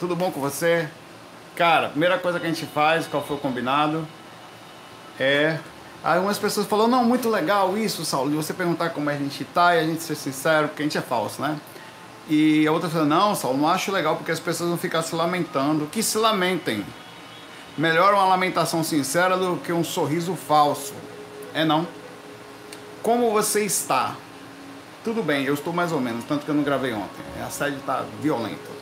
Tudo bom com você? Cara, primeira coisa que a gente faz, qual foi o combinado, é. Algumas pessoas falam, não, muito legal isso, Saulo, de você perguntar como a gente tá e a gente ser sincero, porque a gente é falso, né? E a outra falou, não, Saulo, não acho legal porque as pessoas vão ficar se lamentando. Que se lamentem. Melhor uma lamentação sincera do que um sorriso falso. É não? Como você está? Tudo bem, eu estou mais ou menos, tanto que eu não gravei ontem. A sede está violenta.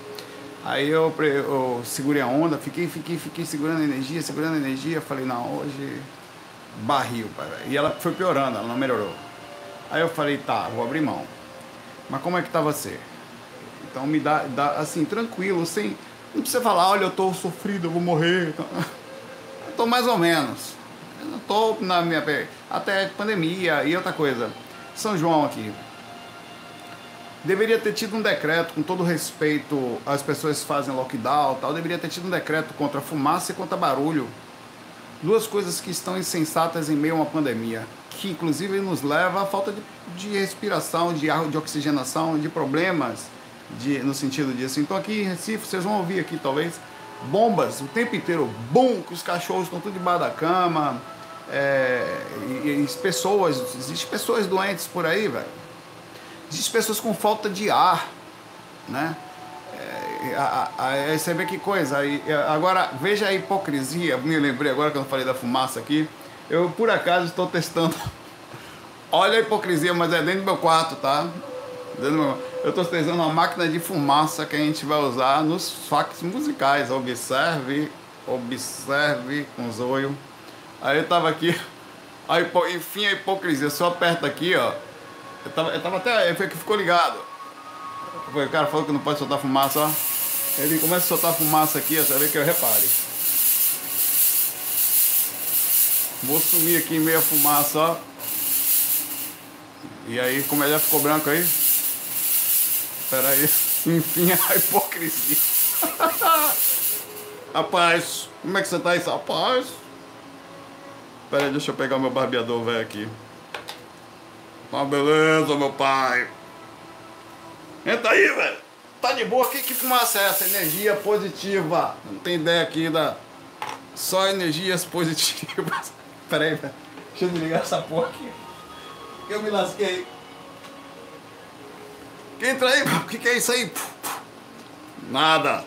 Aí eu, eu, segurei a onda, fiquei, fiquei, fiquei segurando a energia, segurando a energia. Falei, não, hoje barril. E ela foi piorando, ela não melhorou. Aí eu falei, tá, vou abrir mão. Mas como é que tá você? Então me dá, dá assim, tranquilo, sem. Não precisa falar, olha, eu tô sofrido, eu vou morrer. Eu tô mais ou menos. Eu não tô na minha. Até pandemia e outra coisa. São João aqui. Deveria ter tido um decreto, com todo respeito às pessoas fazem lockdown tal, deveria ter tido um decreto contra fumaça e contra barulho. Duas coisas que estão insensatas em meio a uma pandemia, que inclusive nos leva à falta de, de respiração, de, de oxigenação, de problemas de, no sentido disso. Então aqui em Recife, vocês vão ouvir aqui talvez, bombas o tempo inteiro, bum, que os cachorros estão tudo debaixo da cama, é, e, e pessoas, existem pessoas doentes por aí, velho Existem pessoas com falta de ar, né? É, aí você vê que coisa. Aí, agora, veja a hipocrisia. Me lembrei agora que eu falei da fumaça aqui. Eu, por acaso, estou testando. Olha a hipocrisia, mas é dentro do meu quarto, tá? Meu... Eu estou testando uma máquina de fumaça que a gente vai usar nos fax musicais. Observe, observe com zoio. Aí eu tava aqui. A hipo... Enfim, a hipocrisia. Só aperta aqui, ó. Eu tava, eu tava até. Que ficou ligado. O cara falou que não pode soltar fumaça, ó. Ele começa a soltar fumaça aqui, ó, você ver que eu repare. Vou sumir aqui em meia fumaça, ó. E aí, como ele já ficou branco aí? Espera aí. Enfim, a hipocrisia. Rapaz, como é que você tá aí, rapaz? Espera aí, deixa eu pegar meu barbeador velho aqui. Uma beleza, meu pai. Entra aí, velho. Tá de boa? Que, que fumaça é essa? Energia positiva. Não tem ideia aqui da. Só energias positivas. Pera aí, velho. Deixa eu desligar essa porra aqui. Eu me lasquei. Entra aí, O que, que é isso aí? Nada.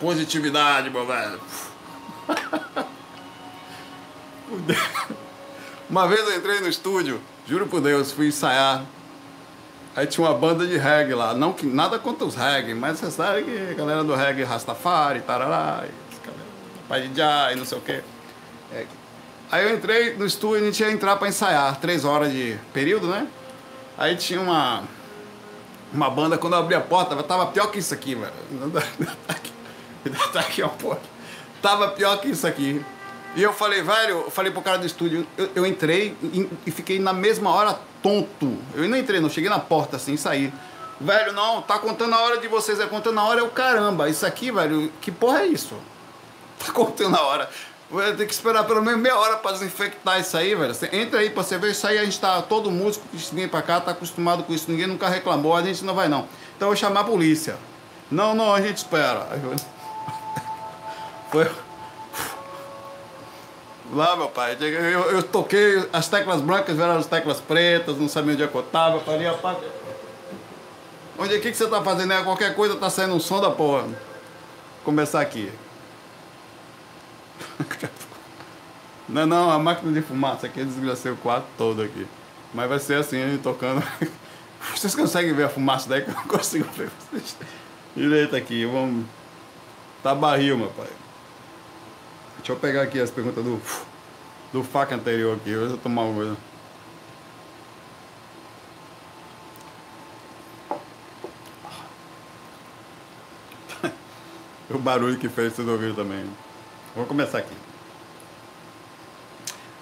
Positividade, meu velho. Uma vez eu entrei no estúdio. Juro por Deus, fui ensaiar. Aí tinha uma banda de reggae lá. Não que nada contra os reggae, mas você sabe que a galera do reggae Rastafari, tarará, pai de já e não sei o quê. É. Aí eu entrei no estúdio, a gente ia entrar para ensaiar, três horas de período, né? Aí tinha uma uma banda, quando eu abri a porta, tava pior que isso aqui, velho. Tá aqui, ó, pô. Tava pior que isso aqui. E eu falei, velho, eu falei pro cara do estúdio, eu, eu entrei e, e, fiquei na mesma hora tonto. Eu não entrei, não, cheguei na porta assim, saí. Velho, não, tá contando a hora de vocês, é contando a hora, é o caramba. Isso aqui, velho, que porra é isso? Tá contando a hora. Vai ter que esperar pelo menos meia hora pra desinfectar isso aí, velho. Você entra aí pra você ver isso aí, a gente tá, todo músico que vem pra cá tá acostumado com isso, ninguém nunca reclamou, a gente não vai não. Então eu vou chamar a polícia. Não, não, a gente espera. Foi Lá, meu pai, eu, eu, toquei, as teclas brancas vieram as teclas pretas, não sabia onde é que eu tava, falei, rapaz, onde é que, que você tá fazendo? Qualquer coisa tá saindo um som da porra. Vou começar aqui. Não, não, a máquina de fumaça aqui, eu o quarto todo aqui. Mas vai ser assim, tocando. Vocês conseguem ver a fumaça daí que eu não consigo ver vocês. Direito aqui, vamos. Tá barril, meu pai. Deixa eu pegar aqui as perguntas do, do faca anterior aqui. Deixa eu tomar uma coisa. o barulho que fez, vocês ouviram também. Vou começar aqui.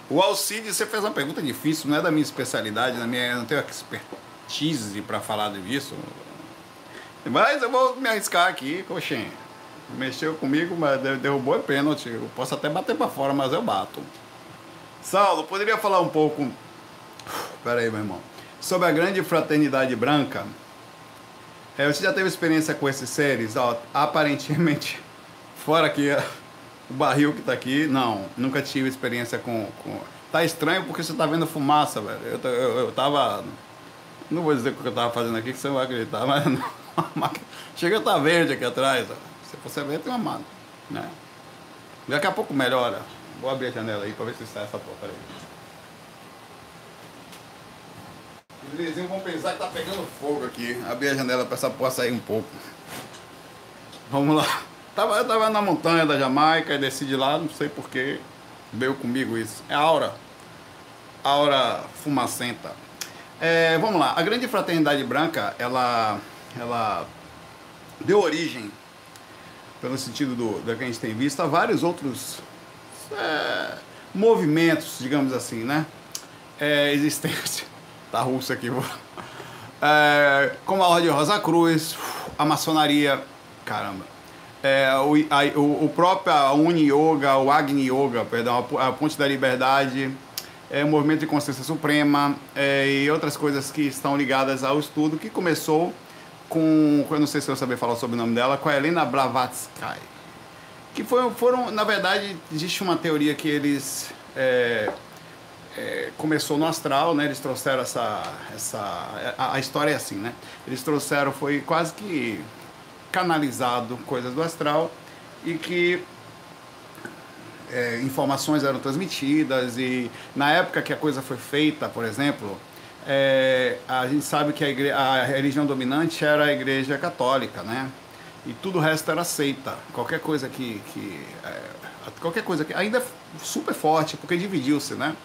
O Alcide, você fez uma pergunta difícil, não é da minha especialidade, na minha, não tenho expertise para falar disso. Mas eu vou me arriscar aqui, coxinha. Mexeu comigo, mas derrubou é pênalti. Eu posso até bater para fora, mas eu bato. Saulo, poderia falar um pouco. Pera aí, meu irmão. Sobre a grande fraternidade branca. É, você já teve experiência com esses seres? Ó, aparentemente, fora aqui o barril que tá aqui, não, nunca tive experiência com, com... Tá estranho porque você tá vendo fumaça, velho. Eu, eu, eu tava. Não vou dizer o que eu tava fazendo aqui, que você não vai acreditar, mas. Chega a tá verde aqui atrás. Ó. Se você ver, tem uma mata. Né? Daqui a pouco melhora. Vou abrir a janela aí pra ver se sai essa porta aí. Os vizinhos vão pensar que tá pegando fogo aqui. Abrir a janela pra essa porra sair um pouco. Vamos lá. Tava, eu tava na montanha da Jamaica e desci de lá, não sei porquê. Veio comigo isso. É aura. Aura fumacenta. É, vamos lá. A grande fraternidade branca, ela, ela deu origem, pelo sentido do, do que a gente tem visto, a vários outros é, movimentos, digamos assim, né? É, existência. Tá russo aqui, vou. É, como a Ordem Rosa Cruz, a maçonaria, caramba. É, o, a, o, o próprio Uni Yoga, o Agni Yoga, perdão, a Ponte da Liberdade, é, o Movimento de Consciência Suprema é, e outras coisas que estão ligadas ao estudo, que começou com, eu não sei se eu saber falar sobre o nome dela, com a Helena Blavatsky. Que foi, foram, na verdade, existe uma teoria que eles é, é, começou no astral, né? Eles trouxeram essa, essa, a, a, história é assim, né? Eles trouxeram, foi quase que canalizado coisas do astral e que é, informações eram transmitidas e na época que a coisa foi feita, por exemplo, é, a gente sabe que a, a religião dominante era a igreja católica, né? E tudo o resto era seita. Qualquer coisa que. que é, qualquer coisa que. Ainda é super forte, porque dividiu-se, né?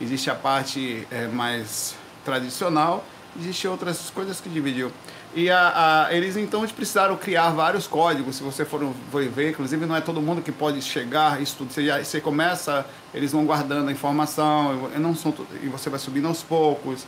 Existe a parte é, mais tradicional, existe outras coisas que dividiu. E a, a, eles então precisaram criar vários códigos. Se você for ver, inclusive não é todo mundo que pode chegar isso tudo. Você, já, você começa, eles vão guardando a informação, não são, e você vai subindo aos poucos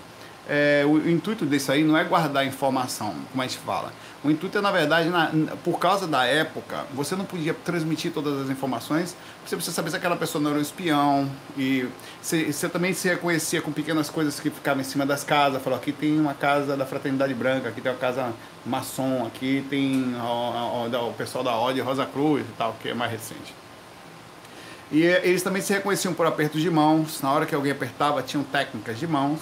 é, o, o, intuito disso aí não é guardar informação, como a gente fala. O intuito é, na verdade, na, por causa da época, você não podia transmitir todas as informações, você precisa saber se aquela pessoa não era um espião, e você, também se reconhecia com pequenas coisas que ficavam em cima das casas, falou, aqui tem uma casa da Fraternidade Branca, aqui tem uma casa maçom, aqui tem o, o, o pessoal da Ode Rosa Cruz e tal, que é mais recente. E eles também se reconheciam por apertos de mãos, na hora que alguém apertava, tinham técnicas de mãos,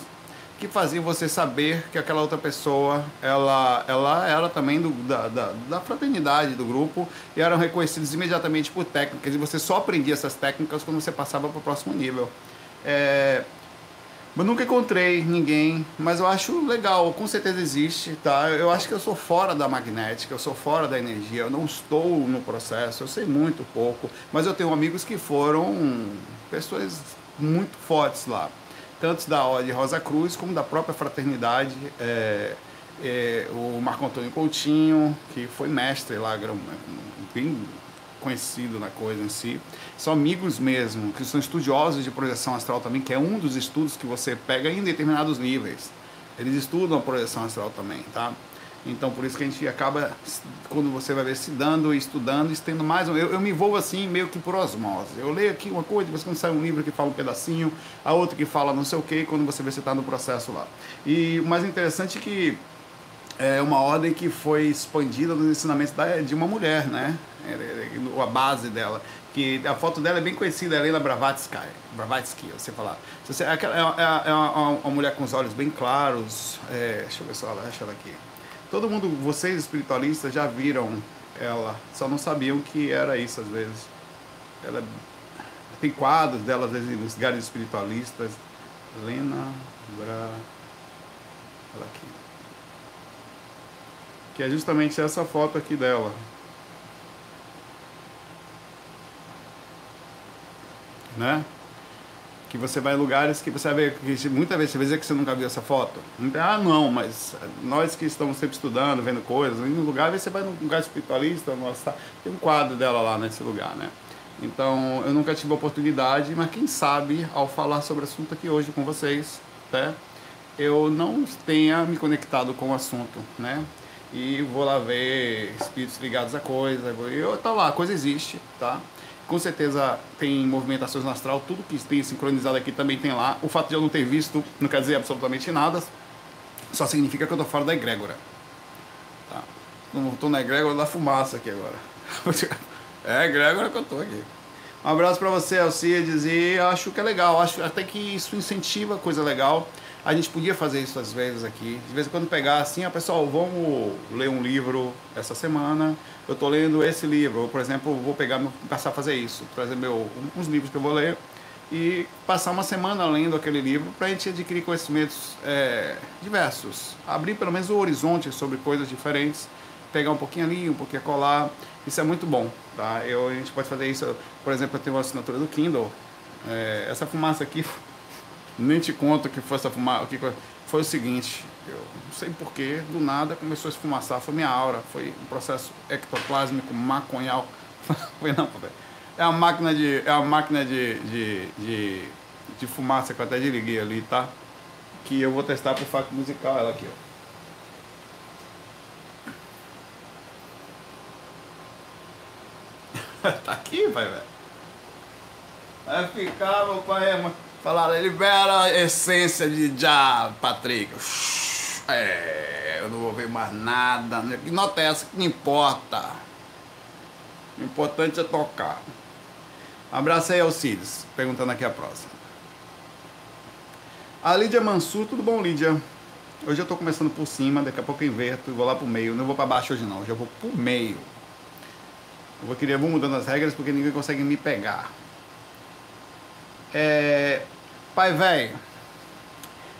que faziam você saber que aquela outra pessoa ela, ela era também do, da, da, da, fraternidade do grupo e eram reconhecidos imediatamente por técnicas e você só aprendia essas técnicas quando você passava para o próximo nível. É, eu nunca encontrei ninguém, mas eu acho legal, com certeza existe, tá? Eu acho que eu sou fora da magnética, eu sou fora da energia, eu não estou no processo, eu sei muito pouco, mas eu tenho amigos que foram pessoas muito fortes lá tanto da Ordem Rosa Cruz como da própria fraternidade. É, é, o Marco Antônio Coutinho, que foi mestre lá, bem conhecido na coisa em si. São amigos mesmo, que são estudiosos de projeção astral também, que é um dos estudos que você pega em determinados níveis. Eles estudam a projeção astral também, tá? Então, por isso que a gente acaba, quando você vai ver, se dando, estudando, estendo mais. Eu, eu me envolvo assim, meio que por osmose. Eu leio aqui uma coisa, depois quando sai um livro que fala um pedacinho, a outra que fala não sei o que, quando você vê, você está no processo lá. E o mais interessante é que é uma ordem que foi expandida nos ensinamentos da, de uma mulher, né? É, é, a base dela. Que a foto dela é bem conhecida, Helena Blavatsky. Blavatsky, você falar. Você, é, é, é uma, uma, mulher com os olhos bem claros. É, deixa eu ver se ela acha ela aqui. Todo mundo, vocês espiritualistas já viram ela, só não sabiam que era isso às vezes. Ela tem quadros dela às vezes nos lugares espiritualistas. Lena Bra ela aqui. Que é justamente essa foto aqui dela. Né? Que você vai em lugares que você vai ver, que muitas vezes você vai dizer que você nunca viu essa foto. Ah, não, mas nós que estamos sempre estudando, vendo coisas, em um lugar, você vai num lugar espiritualista, nossa, tem um quadro dela lá nesse lugar, né? Então, eu nunca tive a oportunidade, mas quem sabe, ao falar sobre o assunto aqui hoje com vocês, né, eu não tenha me conectado com o assunto, né? E vou lá ver espíritos ligados à coisa, eu tá lá, a coisa existe, tá? Com certeza tem movimentações no astral, tudo que tem sincronizado aqui também tem lá. O fato de eu não ter visto não quer dizer absolutamente nada, só significa que eu estou fora da egrégora. Tá? Não estou na egrégora da fumaça aqui agora. É egrégora que eu estou aqui. Um abraço para você, Alcides, e acho que é legal, acho até que isso incentiva coisa legal. A gente podia fazer isso às vezes aqui. De vez em quando pegar assim, ó, pessoal, vamos ler um livro essa semana. Eu estou lendo esse livro, por exemplo, vou pegar, passar a fazer isso, trazer meu, uns livros que eu vou ler e passar uma semana lendo aquele livro para a gente adquirir conhecimentos é, diversos, abrir pelo menos o horizonte sobre coisas diferentes, pegar um pouquinho ali, um pouquinho colar. Isso é muito bom, tá? Eu, a gente pode fazer isso, por exemplo, eu tenho uma assinatura do Kindle. É, essa fumaça aqui, nem te conto que foi essa fumaça, que foi o seguinte, eu não sei porquê, do nada começou a esfumaçar, foi minha aura, foi um processo ectoplásmico maconhal. foi não, é uma máquina de, é uma máquina de, de, de, de fumaça que eu até desliguei ali, tá? Que eu vou testar pro fato musical, ela aqui, ó. tá aqui, pai, velho. Vai ficar, meu pai, é, falaram, libera a essência de já, Patrick. É, eu não vou ver mais nada. Né? Que nota é essa que importa? O importante é tocar. Abraço aí, Alcides. Perguntando aqui a próxima. A Lídia Mansur, tudo bom, Lídia? Hoje eu tô começando por cima, daqui a pouco eu inverto e vou lá pro meio. Não vou para baixo hoje não, hoje eu vou pro meio. Eu vou querer vou mudando as regras porque ninguém consegue me pegar. É, pai velho,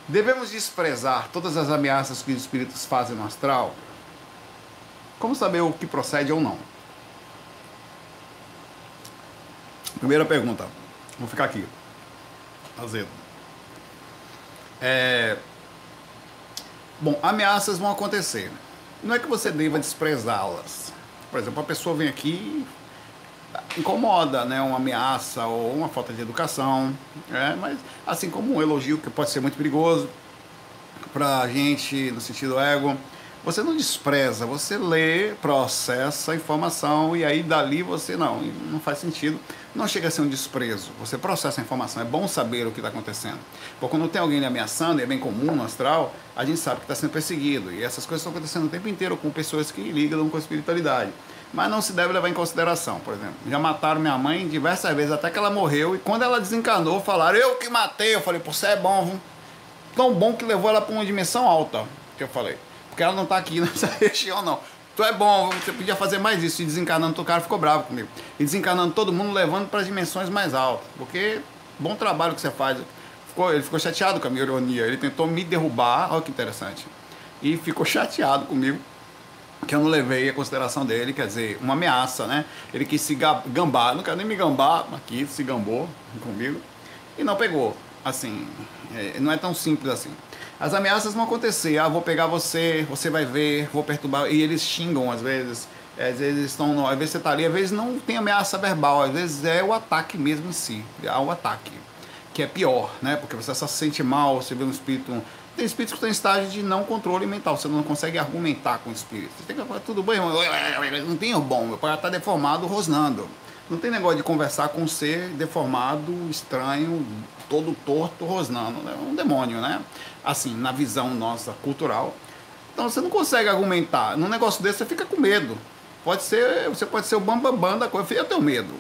devemos desprezar todas as ameaças que os espíritos fazem no astral? Como saber o que procede ou não? Primeira pergunta. Vou ficar aqui. Azedo. É... Bom, ameaças vão acontecer. Não é que você deva desprezá-las. Por exemplo, a pessoa vem aqui incomoda, né? Uma ameaça ou uma falta de educação, é, mas assim como um elogio que pode ser muito perigoso para a gente no sentido ego, você não despreza, você lê, processa a informação e aí dali você não, não faz sentido. Não chega a ser um desprezo, você processa a informação, é bom saber o que está acontecendo. Porque quando tem alguém lhe ameaçando, e é bem comum no astral, a gente sabe que está sendo perseguido. E essas coisas estão acontecendo o tempo inteiro com pessoas que ligam com a espiritualidade. Mas não se deve levar em consideração, por exemplo. Já mataram minha mãe diversas vezes, até que ela morreu. E quando ela desencanou, falaram, eu que matei. Eu falei, pô, você é bom, viu? Tão bom que levou ela para uma dimensão alta, que eu falei. Porque ela não está aqui nessa região, não. Tu é bom, você podia fazer mais isso. E desencanando, o cara ficou bravo comigo. E desencanando todo mundo, levando para as dimensões mais altas. Porque bom trabalho que você faz. Ficou, ele ficou chateado com a minha ironia. Ele tentou me derrubar, olha que interessante. E ficou chateado comigo, que eu não levei a consideração dele, quer dizer, uma ameaça, né? Ele quis se gambar, não quero nem me gambar, aqui se gambou comigo, e não pegou. Assim, é, não é tão simples assim. As ameaças vão acontecer. Ah, vou pegar você, você vai ver, vou perturbar. E eles xingam às vezes. É, às vezes estão. Às vezes você está ali, às vezes não tem ameaça verbal, às vezes é o ataque mesmo em si. Há o ataque. Que é pior, né? Porque você só se sente mal, você vê um espírito. Tem espíritos que estão em estágio de não controle mental, você não consegue argumentar com o espírito. Você tem que falar, tudo bem, não tem o bom, meu pai está deformado, rosnando. Não tem negócio de conversar com um ser deformado, estranho, todo torto, rosnando. É um demônio, né? Assim, na visão nossa cultural. Então você não consegue argumentar. Num negócio desse você fica com medo. Pode ser, você pode ser o bambambam bam, bam da coisa. Eu tenho medo.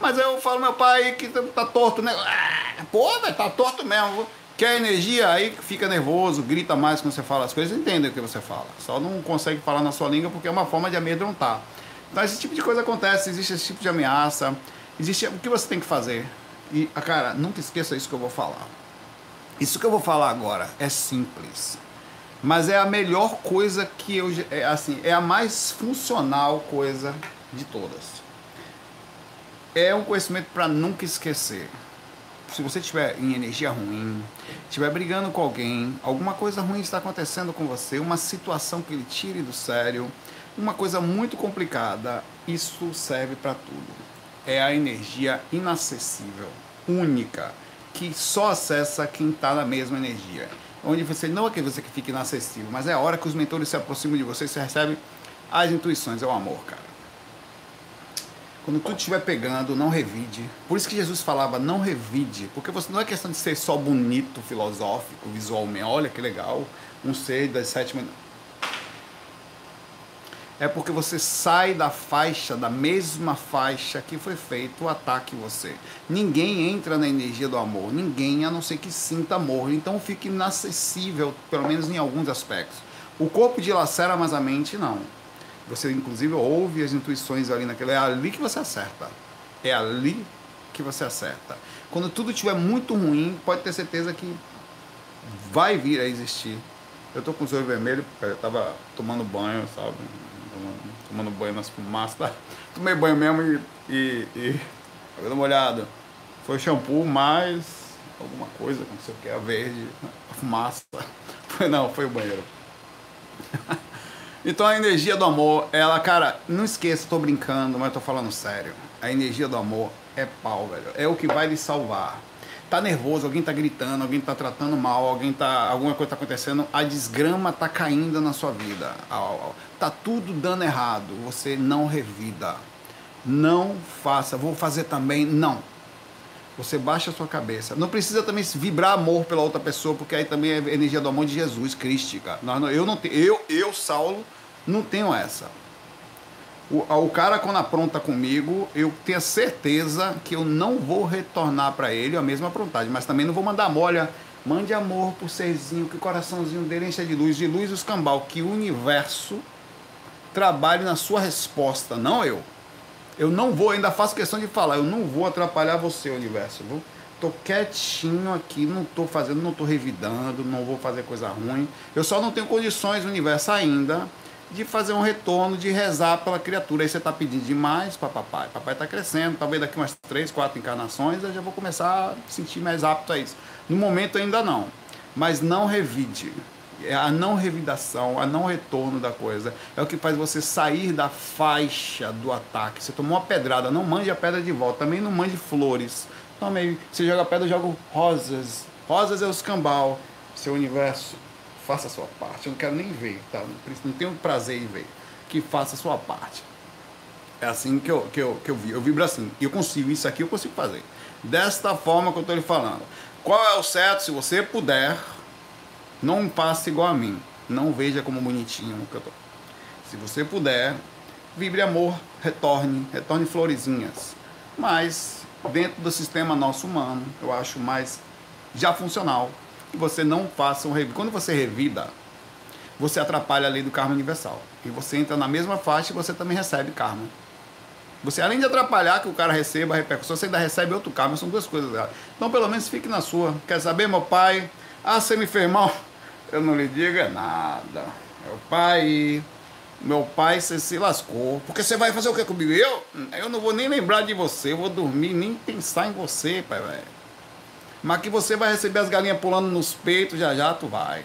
Mas eu falo, meu pai, que tá torto, né? Ah, pô, velho, tá torto mesmo. Quer energia, aí fica nervoso, grita mais quando você fala as coisas, entende o que você fala. Só não consegue falar na sua língua porque é uma forma de amedrontar. Então esse tipo de coisa acontece, existe esse tipo de ameaça. Existe o que você tem que fazer. E, ah, cara, nunca esqueça isso que eu vou falar. Isso que eu vou falar agora é simples. Mas é a melhor coisa que eu. É, assim, é a mais funcional coisa de todas. É um conhecimento para nunca esquecer. Se você estiver em energia ruim, estiver brigando com alguém, alguma coisa ruim está acontecendo com você, uma situação que lhe tire do sério, uma coisa muito complicada, isso serve para tudo é a energia inacessível, única, que só acessa quem está na mesma energia. Onde você não é que você que fica inacessível, mas é a hora que os mentores se aproximam de você, você recebe as intuições, é o amor, cara. Quando tudo estiver pegando, não revide. Por isso que Jesus falava, não revide. Porque você não é questão de ser só bonito, filosófico, visualmente. Olha que legal. Um ser das sete é porque você sai da faixa, da mesma faixa que foi feito o ataque você. Ninguém entra na energia do amor, ninguém, a não ser que sinta amor. Então fica inacessível, pelo menos em alguns aspectos. O corpo dilacera, mas a mente não. Você, inclusive, ouve as intuições ali naquele. É ali que você acerta. É ali que você acerta. Quando tudo estiver muito ruim, pode ter certeza que vai vir a existir. Eu tô com os olhos vermelhos eu tava tomando banho, sabe? tomando banho nas fumaças. Tá? Tomei banho mesmo e, e, e cabelo molhado. Foi shampoo mais alguma coisa, não sei o que, a verde, a fumaça. Foi, não, foi o banheiro. então a energia do amor, ela, cara, não esqueça, tô brincando, mas tô falando sério. A energia do amor é pau, velho. É o que vai lhe salvar tá nervoso, alguém tá gritando, alguém tá tratando mal, alguém tá. alguma coisa tá acontecendo, a desgrama tá caindo na sua vida. Tá tudo dando errado. Você não revida. Não faça. Vou fazer também. Não. Você baixa a sua cabeça. Não precisa também vibrar amor pela outra pessoa, porque aí também é energia do amor de Jesus, crística. Eu não tenho, eu, eu, Saulo, não tenho essa. O, o cara, quando apronta comigo, eu tenho certeza que eu não vou retornar para ele a mesma aprontagem, mas também não vou mandar molha. Mande amor pro serzinho, que o coraçãozinho dele enche de luz, de luz os cambal, que o universo trabalhe na sua resposta, não eu. Eu não vou, ainda faço questão de falar, eu não vou atrapalhar você, universo. Viu? Tô quietinho aqui, não tô fazendo, não tô revidando, não vou fazer coisa ruim. Eu só não tenho condições, universo, ainda de fazer um retorno, de rezar pela criatura. Aí você está pedindo demais para papai. Papai está crescendo, talvez daqui umas três, quatro encarnações eu já vou começar a sentir mais apto a isso. No momento ainda não. Mas não revide. É a não revidação, a não retorno da coisa é o que faz você sair da faixa do ataque. Você tomou uma pedrada, não mande a pedra de volta. Também não mande flores. Também, você joga pedra, eu jogo rosas. Rosas é o escambau. Seu universo faça a sua parte. Eu não quero nem ver, tá? Não tenho prazer em ver. Que faça a sua parte. É assim que eu, que eu, que eu vi. Eu vibro assim. E eu consigo, isso aqui eu consigo fazer. Desta forma que eu estou lhe falando. Qual é o certo? Se você puder, não passe igual a mim. Não veja como bonitinho que eu tô. Se você puder, vibre amor, retorne, retorne florezinhas. Mas dentro do sistema nosso humano, eu acho mais já funcional que você não faça um revida. Quando você revida, você atrapalha a lei do karma universal. E você entra na mesma faixa e você também recebe karma. Você, além de atrapalhar que o cara receba a repercussão, você ainda recebe outro karma. São duas coisas. Então, pelo menos, fique na sua. Quer saber, meu pai? Ah, você me fez mal? Eu não lhe diga nada. Meu pai, meu pai, você se lascou. Porque você vai fazer o que comigo? Eu? Eu não vou nem lembrar de você. Eu vou dormir, nem pensar em você, pai, velho. Mas que você vai receber as galinhas pulando nos peitos, já já tu vai.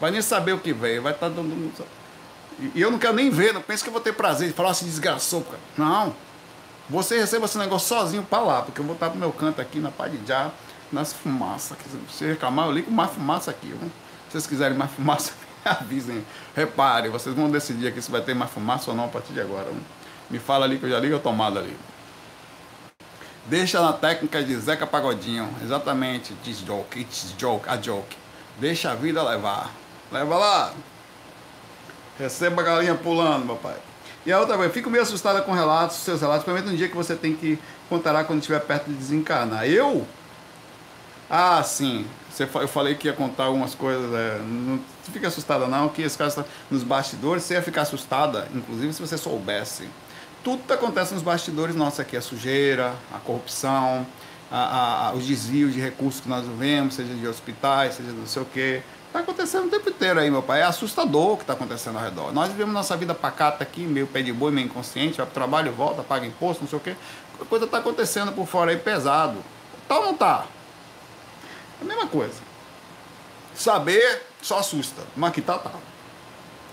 Vai nem saber o que veio, vai estar tá dando. E eu não quero nem ver, não pense que eu vou ter prazer de falar assim, desgraçou, cara. Não. Você receba esse negócio sozinho para lá, porque eu vou estar pro meu canto aqui na pá de já, nas fumaças. Se reclamar, eu ligo mais fumaça aqui. Viu? Se vocês quiserem mais fumaça, me avisem. Reparem, vocês vão decidir aqui se vai ter mais fumaça ou não a partir de agora. Viu? Me fala ali que eu já ligo a tomada ali. Deixa na técnica de Zeca Pagodinho. Exatamente. This joke, it's joke, a joke. Deixa a vida levar. Leva lá. Receba a galinha pulando, papai. E a outra coisa, fico meio assustada com relatos, seus relatos, principalmente um dia que você tem que contará quando estiver perto de desencarnar. Eu? Ah, sim. Você, eu falei que ia contar algumas coisas. É, não fica assustada não, que esse caso está nos bastidores. Você ia ficar assustada, inclusive se você soubesse tudo que acontece nos bastidores nossos aqui, a sujeira, a corrupção, a, a, os desvios de recursos que nós vemos, seja de hospitais, seja não sei o quê. Está acontecendo o tempo inteiro aí, meu pai. É assustador o que está acontecendo ao redor. Nós vivemos nossa vida pacata aqui, meio pé de boi, meio inconsciente, vai para o trabalho, volta, paga imposto, não sei o quê. A coisa está acontecendo por fora aí pesado. Tá ou não tá? É a mesma coisa. Saber só assusta, mas que tá, tá.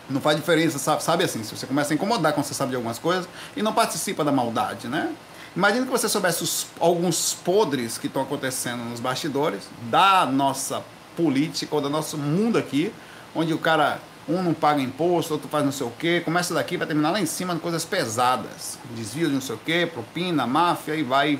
Não faz diferença, sabe, sabe assim, se você começa a incomodar quando você sabe de algumas coisas e não participa da maldade, né? Imagina que você soubesse os, alguns podres que estão acontecendo nos bastidores da nossa política ou do nosso mundo aqui, onde o cara, um não paga imposto, outro faz não sei o quê, começa daqui vai terminar lá em cima coisas pesadas, desvio de não sei o quê, propina, máfia e vai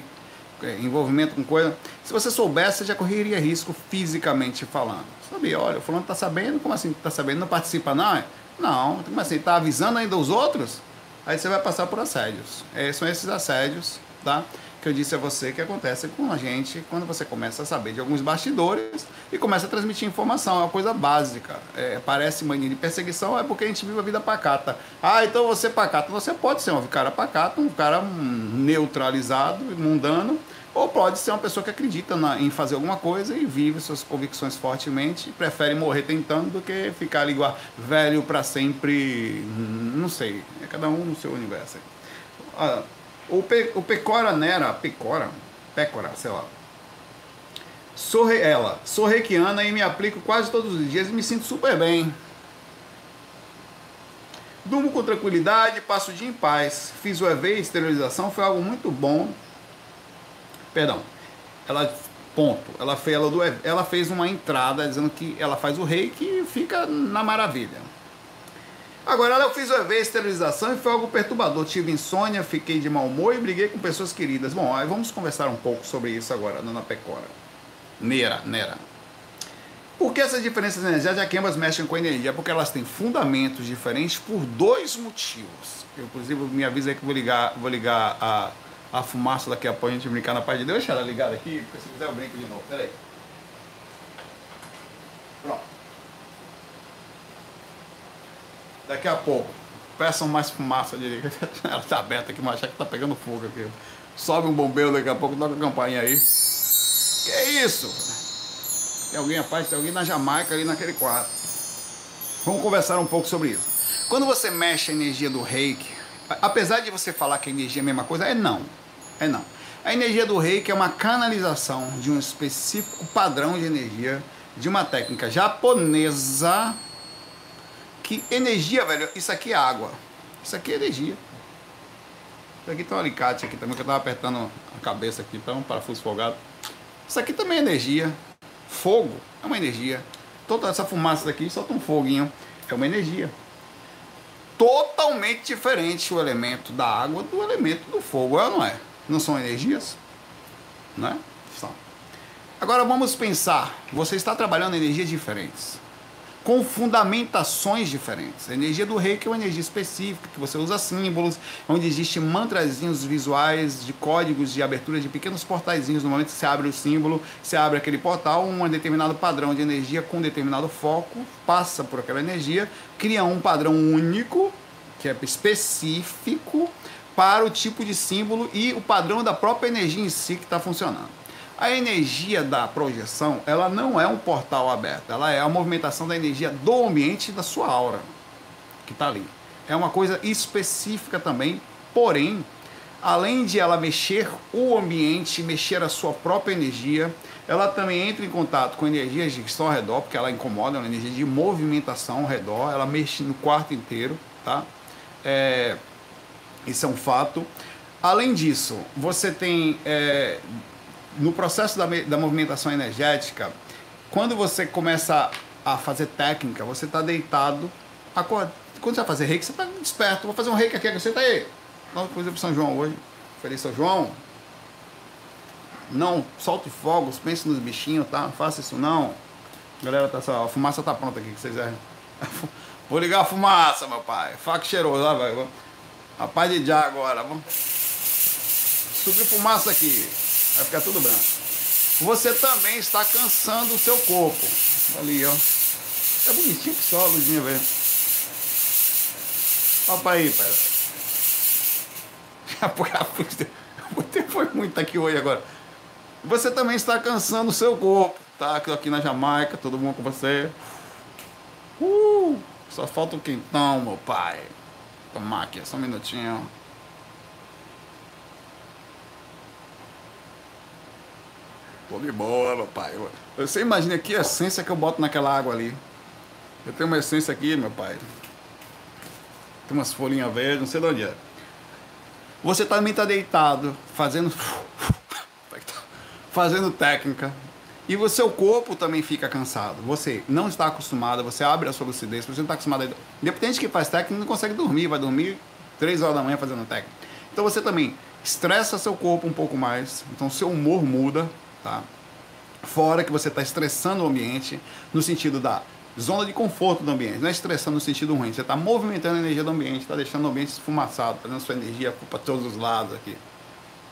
é, envolvimento com coisa. Se você soubesse, você já correria risco fisicamente falando. Sabia, olha, o fulano está sabendo, como assim está sabendo? Não participa, não? Não, mas você está avisando ainda os outros? Aí você vai passar por assédios. É, são esses assédios, tá? Que eu disse a você que acontece com a gente quando você começa a saber de alguns bastidores e começa a transmitir informação. É uma coisa básica. É, parece mania de perseguição, é porque a gente vive a vida pacata. Ah, então você é pacato. Você pode ser um cara pacato, um cara neutralizado, mundano, ou pode ser uma pessoa que acredita na, em fazer alguma coisa e vive suas convicções fortemente e prefere morrer tentando do que ficar ali igual velho para sempre. Não sei. É cada um no seu universo. Ah, o, Pe, o Pecora Nera, Pecora, Pecora, sei lá. Sou ela, sou reikiana e me aplico quase todos os dias e me sinto super bem. Durmo com tranquilidade, passo o dia em paz. Fiz o EV e esterilização, foi algo muito bom Perdão. Ela ponto. Ela fez, ela, do, ela fez uma entrada dizendo que ela faz o reiki e fica na maravilha. Agora, ela fez o EV, esterilização e foi algo perturbador. Tive insônia, fiquei de mau humor e briguei com pessoas queridas. Bom, aí vamos conversar um pouco sobre isso agora, dona Pecora. Nera, Nera. Por que essas diferenças energéticas que ambas mexem com energia? Porque elas têm fundamentos diferentes por dois motivos. Eu, inclusive, me avisa aí que vou ligar, vou ligar a a fumaça daqui a pouco a gente brincar na parte de Deus. Deixa ela ligada aqui, porque se quiser eu brinco de novo. Pera aí. Pronto. Daqui a pouco. Peçam mais fumaça de Ela tá aberta aqui, mas acha que tá pegando fogo aqui. Sobe um bombeiro daqui a pouco, toca a campainha aí. Que é isso? Tem alguém, rapaz, tem alguém na Jamaica ali naquele quarto. Vamos conversar um pouco sobre isso. Quando você mexe a energia do reiki, apesar de você falar que a energia é a mesma coisa, é não. É não. A energia do reiki é uma canalização de um específico padrão de energia, de uma técnica japonesa. Que energia, velho, isso aqui é água. Isso aqui é energia. Isso aqui tem um alicate aqui também, que eu tava apertando a cabeça aqui para um parafuso folgado. Isso aqui também é energia. Fogo é uma energia. Toda essa fumaça daqui solta um foguinho. É uma energia totalmente diferente o elemento da água do elemento do fogo, é não é? Não são energias? Né? São. Agora vamos pensar, você está trabalhando energias diferentes, com fundamentações diferentes. A energia do reiki é uma energia específica, que você usa símbolos, onde existem mantrazinhos visuais de códigos de abertura de pequenos portaizinhos. No momento que você abre o símbolo, você abre aquele portal, um determinado padrão de energia com determinado foco, passa por aquela energia, cria um padrão único, que é específico, para o tipo de símbolo e o padrão da própria energia em si que está funcionando. A energia da projeção, ela não é um portal aberto, ela é a movimentação da energia do ambiente da sua aura, que está ali. É uma coisa específica também, porém, além de ela mexer o ambiente, mexer a sua própria energia, ela também entra em contato com energias que estão ao redor, porque ela incomoda, é uma energia de movimentação ao redor, ela mexe no quarto inteiro, tá? É, isso é um fato. Além disso, você tem é, no processo da, da movimentação energética, quando você começa a fazer técnica, você está deitado, acorda. Quando você vai fazer reiki, você está desperto. Vou fazer um reiki aqui, você está aí. Nós coisa para São João hoje. Feliz São João. Não solte fogos, pense nos bichinhos, tá? Não faça isso não. Galera, tá, a fumaça tá pronta aqui, que vocês é. Vou ligar a fumaça, meu pai. Faca cheiroso, lá, vai. A paz de já agora. Vamos subir fumaça aqui. Vai ficar tudo branco. Você também está cansando o seu corpo. Ali, ó. É bonitinho que só a luzinha, velho. Opa aí, pai. Foi muito aqui hoje agora. Você também está cansando o seu corpo. Tá aqui na Jamaica, todo mundo com você. Uh! Só falta o quentão, meu pai. Tomar aqui, só um minutinho. Tô de boa, meu pai. Você imagina que essência que eu boto naquela água ali. Eu tenho uma essência aqui, meu pai. Tem umas folhinhas verdes, não sei de onde é. Você também está deitado, fazendo. fazendo técnica, e o seu corpo também fica cansado. Você não está acostumado, você abre a sua lucidez, você não está acostumado. A... Independente que faz técnica, não consegue dormir, vai dormir 3 horas da manhã fazendo técnica. Então você também estressa seu corpo um pouco mais, então seu humor muda, tá? Fora que você está estressando o ambiente, no sentido da zona de conforto do ambiente. Não é estressando no sentido ruim. Você está movimentando a energia do ambiente, está deixando o ambiente esfumaçado, fazendo sua energia para todos os lados aqui.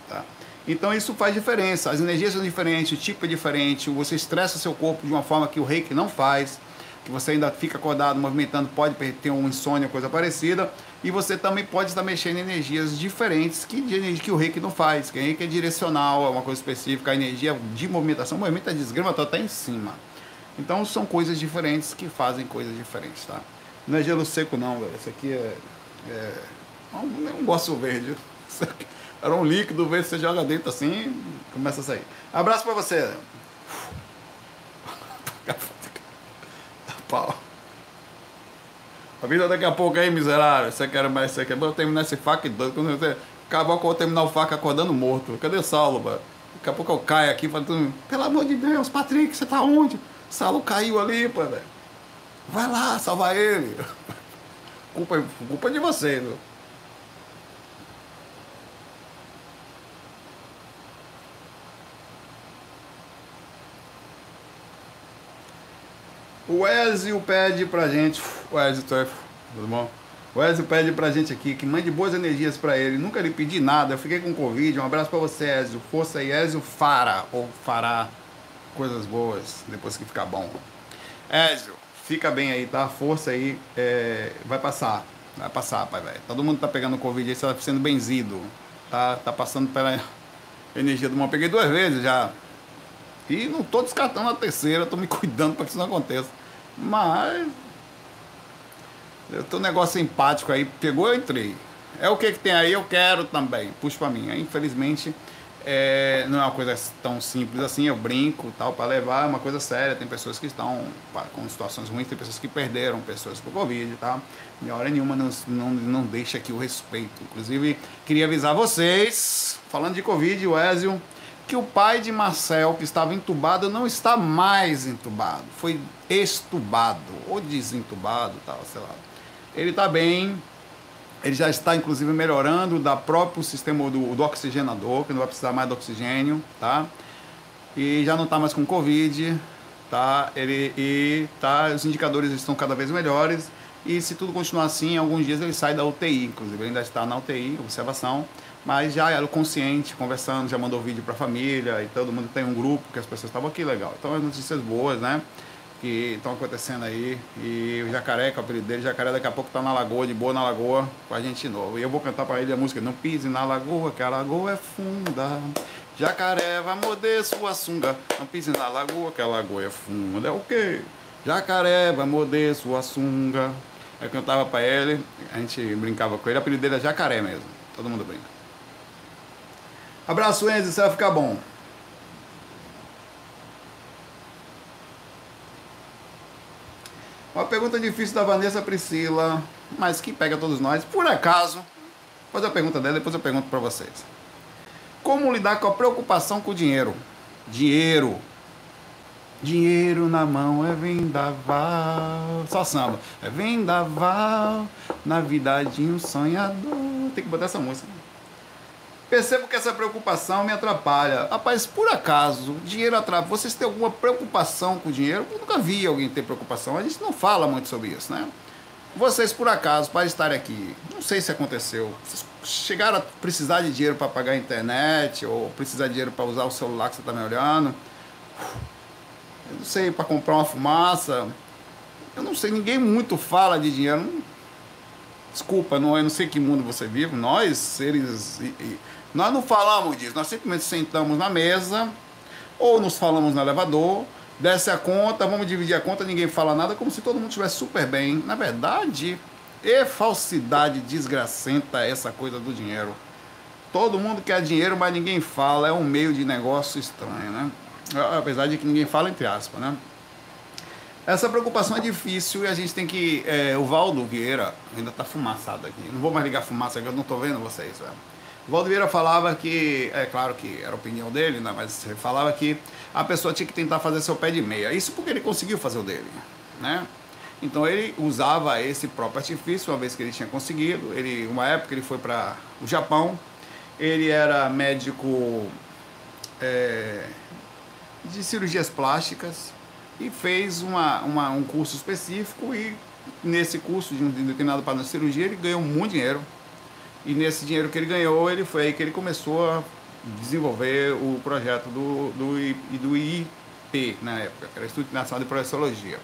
Tá? Então isso faz diferença. As energias são diferentes, o tipo é diferente. Você estressa seu corpo de uma forma que o reiki não faz. Que você ainda fica acordado, movimentando, pode ter um insônia, coisa parecida. E você também pode estar mexendo em energias diferentes que, que o reiki não faz. Que o reiki é direcional, é uma coisa específica. A energia de movimentação, é desgrama, está até em cima. Então são coisas diferentes que fazem coisas diferentes, tá? Não é gelo seco não, velho. Isso aqui é. é não, não gosto verde. Isso aqui, era um líquido, vê você joga dentro assim, começa a sair. Abraço pra você. Pau. A vida daqui a pouco aí, miserável. Você quer mais, você quer. Vou terminar esse faca doido. Quando você acabar eu terminar o faca acordando morto. Cadê o Saulo, mano? Daqui a pouco eu caio aqui falando, pelo amor de Deus, Patrick, você tá onde? Saulo caiu ali, pô, velho. Vai lá, salvar ele. Culpa, culpa de você, viu? O Ezio pede pra gente. O Ezio, tá, tudo bom? O Ezio pede pra gente aqui que mande boas energias pra ele. Nunca lhe pedi nada, eu fiquei com Covid. Um abraço pra você, Ezio. Força aí, Ezio fará ou fará coisas boas depois que ficar bom. Ezio, fica bem aí, tá? Força aí, é... vai passar. Vai passar, pai, velho. Todo mundo tá pegando Covid aí, você tá sendo benzido. Tá, tá passando pela energia do mal. Peguei duas vezes já. E não tô descartando a terceira, tô me cuidando para que isso não aconteça. Mas. Eu tô um negócio empático aí, pegou, eu entrei. É o que, que tem aí, eu quero também. Puxa pra mim. Infelizmente, é, não é uma coisa tão simples assim, eu brinco tal, para levar, é uma coisa séria. Tem pessoas que estão com situações ruins, tem pessoas que perderam pessoas por Covid, tá? Em hora nenhuma não, não, não deixa aqui o respeito. Inclusive, queria avisar vocês, falando de Covid, o Ezio que o pai de Marcel, que estava entubado, não está mais entubado. Foi estubado, ou desentubado, tal, sei lá. Ele está bem, ele já está inclusive melhorando da próprio sistema do, do oxigenador, que não vai precisar mais de oxigênio, tá? E já não está mais com Covid, tá? Ele, e tá, os indicadores estão cada vez melhores. E se tudo continuar assim, em alguns dias ele sai da UTI, inclusive ele ainda está na UTI, observação mas já era consciente, conversando, já mandou vídeo para a família e todo mundo tem um grupo que as pessoas estavam aqui, legal. Então as notícias boas, né? Que estão acontecendo aí. E o Jacaré, que é o apelido dele, Jacaré daqui a pouco tá na lagoa, de boa na lagoa, com a gente de novo. E eu vou cantar para ele a música Não Pise na Lagoa, que a lagoa é funda. Jacaré vai morder sua sunga. Não pise na lagoa, que a lagoa é funda. É o quê? Jacaré vai morder sua sunga. Eu cantava para ele, a gente brincava com ele, o apelido dele é Jacaré mesmo. Todo mundo brinca. Abraço, Enzo, você vai ficar bom. Uma pergunta difícil da Vanessa Priscila, mas que pega todos nós. Por acaso, vou fazer a pergunta dela, depois eu pergunto para vocês. Como lidar com a preocupação com o dinheiro? Dinheiro. Dinheiro na mão é vendaval. Só samba. É vendaval na vida de um sonhador. Tem que botar essa música. Percebo que essa preocupação me atrapalha. Rapaz, por acaso, dinheiro atrapalha. Vocês têm alguma preocupação com o dinheiro? Eu nunca vi alguém ter preocupação. A gente não fala muito sobre isso, né? Vocês, por acaso, para estarem aqui, não sei se aconteceu, vocês chegaram a precisar de dinheiro para pagar a internet ou precisar de dinheiro para usar o celular que você está me olhando? Eu não sei, para comprar uma fumaça. Eu não sei, ninguém muito fala de dinheiro. Desculpa, não, eu não sei que mundo você vive. Nós, seres nós não falamos disso, nós simplesmente sentamos na mesa ou nos falamos no elevador, desce a conta, vamos dividir a conta, ninguém fala nada, como se todo mundo estivesse super bem. Na verdade, é falsidade desgracenta essa coisa do dinheiro. Todo mundo quer dinheiro, mas ninguém fala, é um meio de negócio estranho, né? Apesar de que ninguém fala, entre aspas, né? Essa preocupação é difícil e a gente tem que. É, o Valdo Vieira ainda está fumaçado aqui. Não vou mais ligar fumaça, que eu não estou vendo vocês, velho. Valdeira falava que, é claro que era a opinião dele, né, mas ele falava que a pessoa tinha que tentar fazer seu pé de meia. Isso porque ele conseguiu fazer o dele, né? Então ele usava esse próprio artifício, uma vez que ele tinha conseguido. Ele, uma época ele foi para o Japão, ele era médico é, de cirurgias plásticas, e fez uma, uma, um curso específico e nesse curso de um determinado padrão de cirurgia ele ganhou muito dinheiro. E nesse dinheiro que ele ganhou, ele foi aí que ele começou a desenvolver o projeto do, do, do IIP na época, que era Instituto Nacional de Processologia.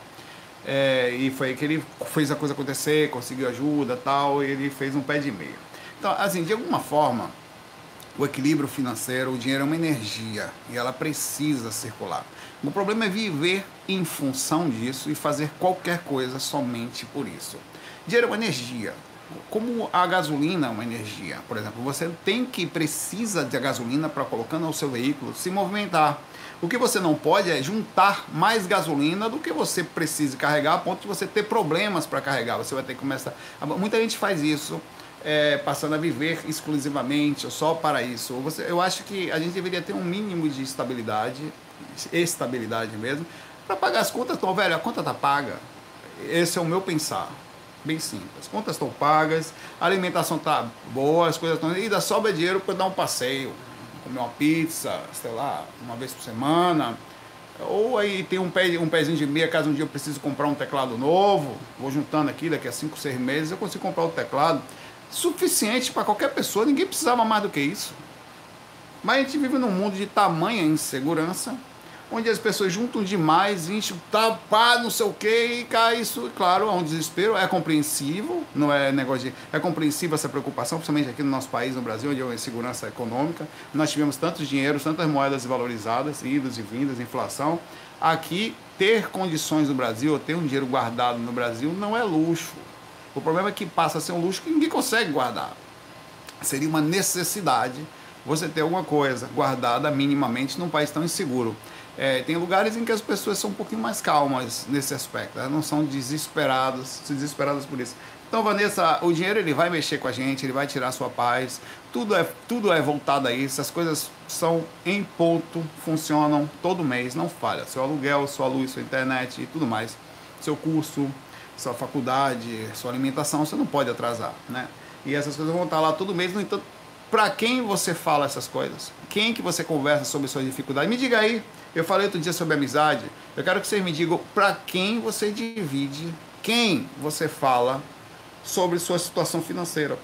É, e foi aí que ele fez a coisa acontecer, conseguiu ajuda tal, e ele fez um pé de meia. Então, assim, de alguma forma, o equilíbrio financeiro, o dinheiro é uma energia e ela precisa circular. O problema é viver em função disso e fazer qualquer coisa somente por isso. Dinheiro é uma energia. Como a gasolina é uma energia, por exemplo, você tem que precisa de gasolina para colocar no seu veículo se movimentar. O que você não pode é juntar mais gasolina do que você precisa carregar, a ponto de você ter problemas para carregar. Você vai ter que começar. Muita gente faz isso, é, passando a viver exclusivamente ou só para isso. Você, eu acho que a gente deveria ter um mínimo de estabilidade, estabilidade mesmo, para pagar as contas. Então, velho, a conta tá paga. Esse é o meu pensar. Bem simples. As contas estão pagas, a alimentação tá boa, as coisas estão. E ainda sobra dinheiro para dar um passeio comer uma pizza, sei lá, uma vez por semana. Ou aí tem um, pé, um pezinho de meia, caso um dia eu preciso comprar um teclado novo, vou juntando aqui, daqui a 5, 6 meses eu consigo comprar o teclado. Suficiente para qualquer pessoa, ninguém precisava mais do que isso. Mas a gente vive num mundo de tamanha insegurança, onde as pessoas juntam demais, enchem, tá, pá, não sei o que, e cai isso, claro, é um desespero, é compreensível, não é negócio de. É compreensível essa preocupação, principalmente aqui no nosso país, no Brasil, onde é uma insegurança econômica. Nós tivemos tantos dinheiros, tantas moedas valorizadas, idas e vindas, inflação. Aqui, ter condições no Brasil, ou ter um dinheiro guardado no Brasil, não é luxo. O problema é que passa a ser um luxo que ninguém consegue guardar. Seria uma necessidade você ter alguma coisa guardada minimamente num país tão inseguro. É, tem lugares em que as pessoas são um pouquinho mais calmas nesse aspecto, elas não são desesperadas, desesperadas por isso. Então, Vanessa, o dinheiro ele vai mexer com a gente, ele vai tirar a sua paz. Tudo é, tudo é voltado a isso. As coisas são em ponto, funcionam todo mês, não falha. Seu aluguel, sua luz, sua internet e tudo mais. Seu curso, sua faculdade, sua alimentação, você não pode atrasar, né? E essas coisas vão estar lá todo mês. No entanto, para quem você fala essas coisas? Quem que você conversa sobre suas dificuldades? Me diga aí. Eu falei outro dia sobre amizade. Eu quero que vocês me digam para quem você divide, quem você fala sobre sua situação financeira.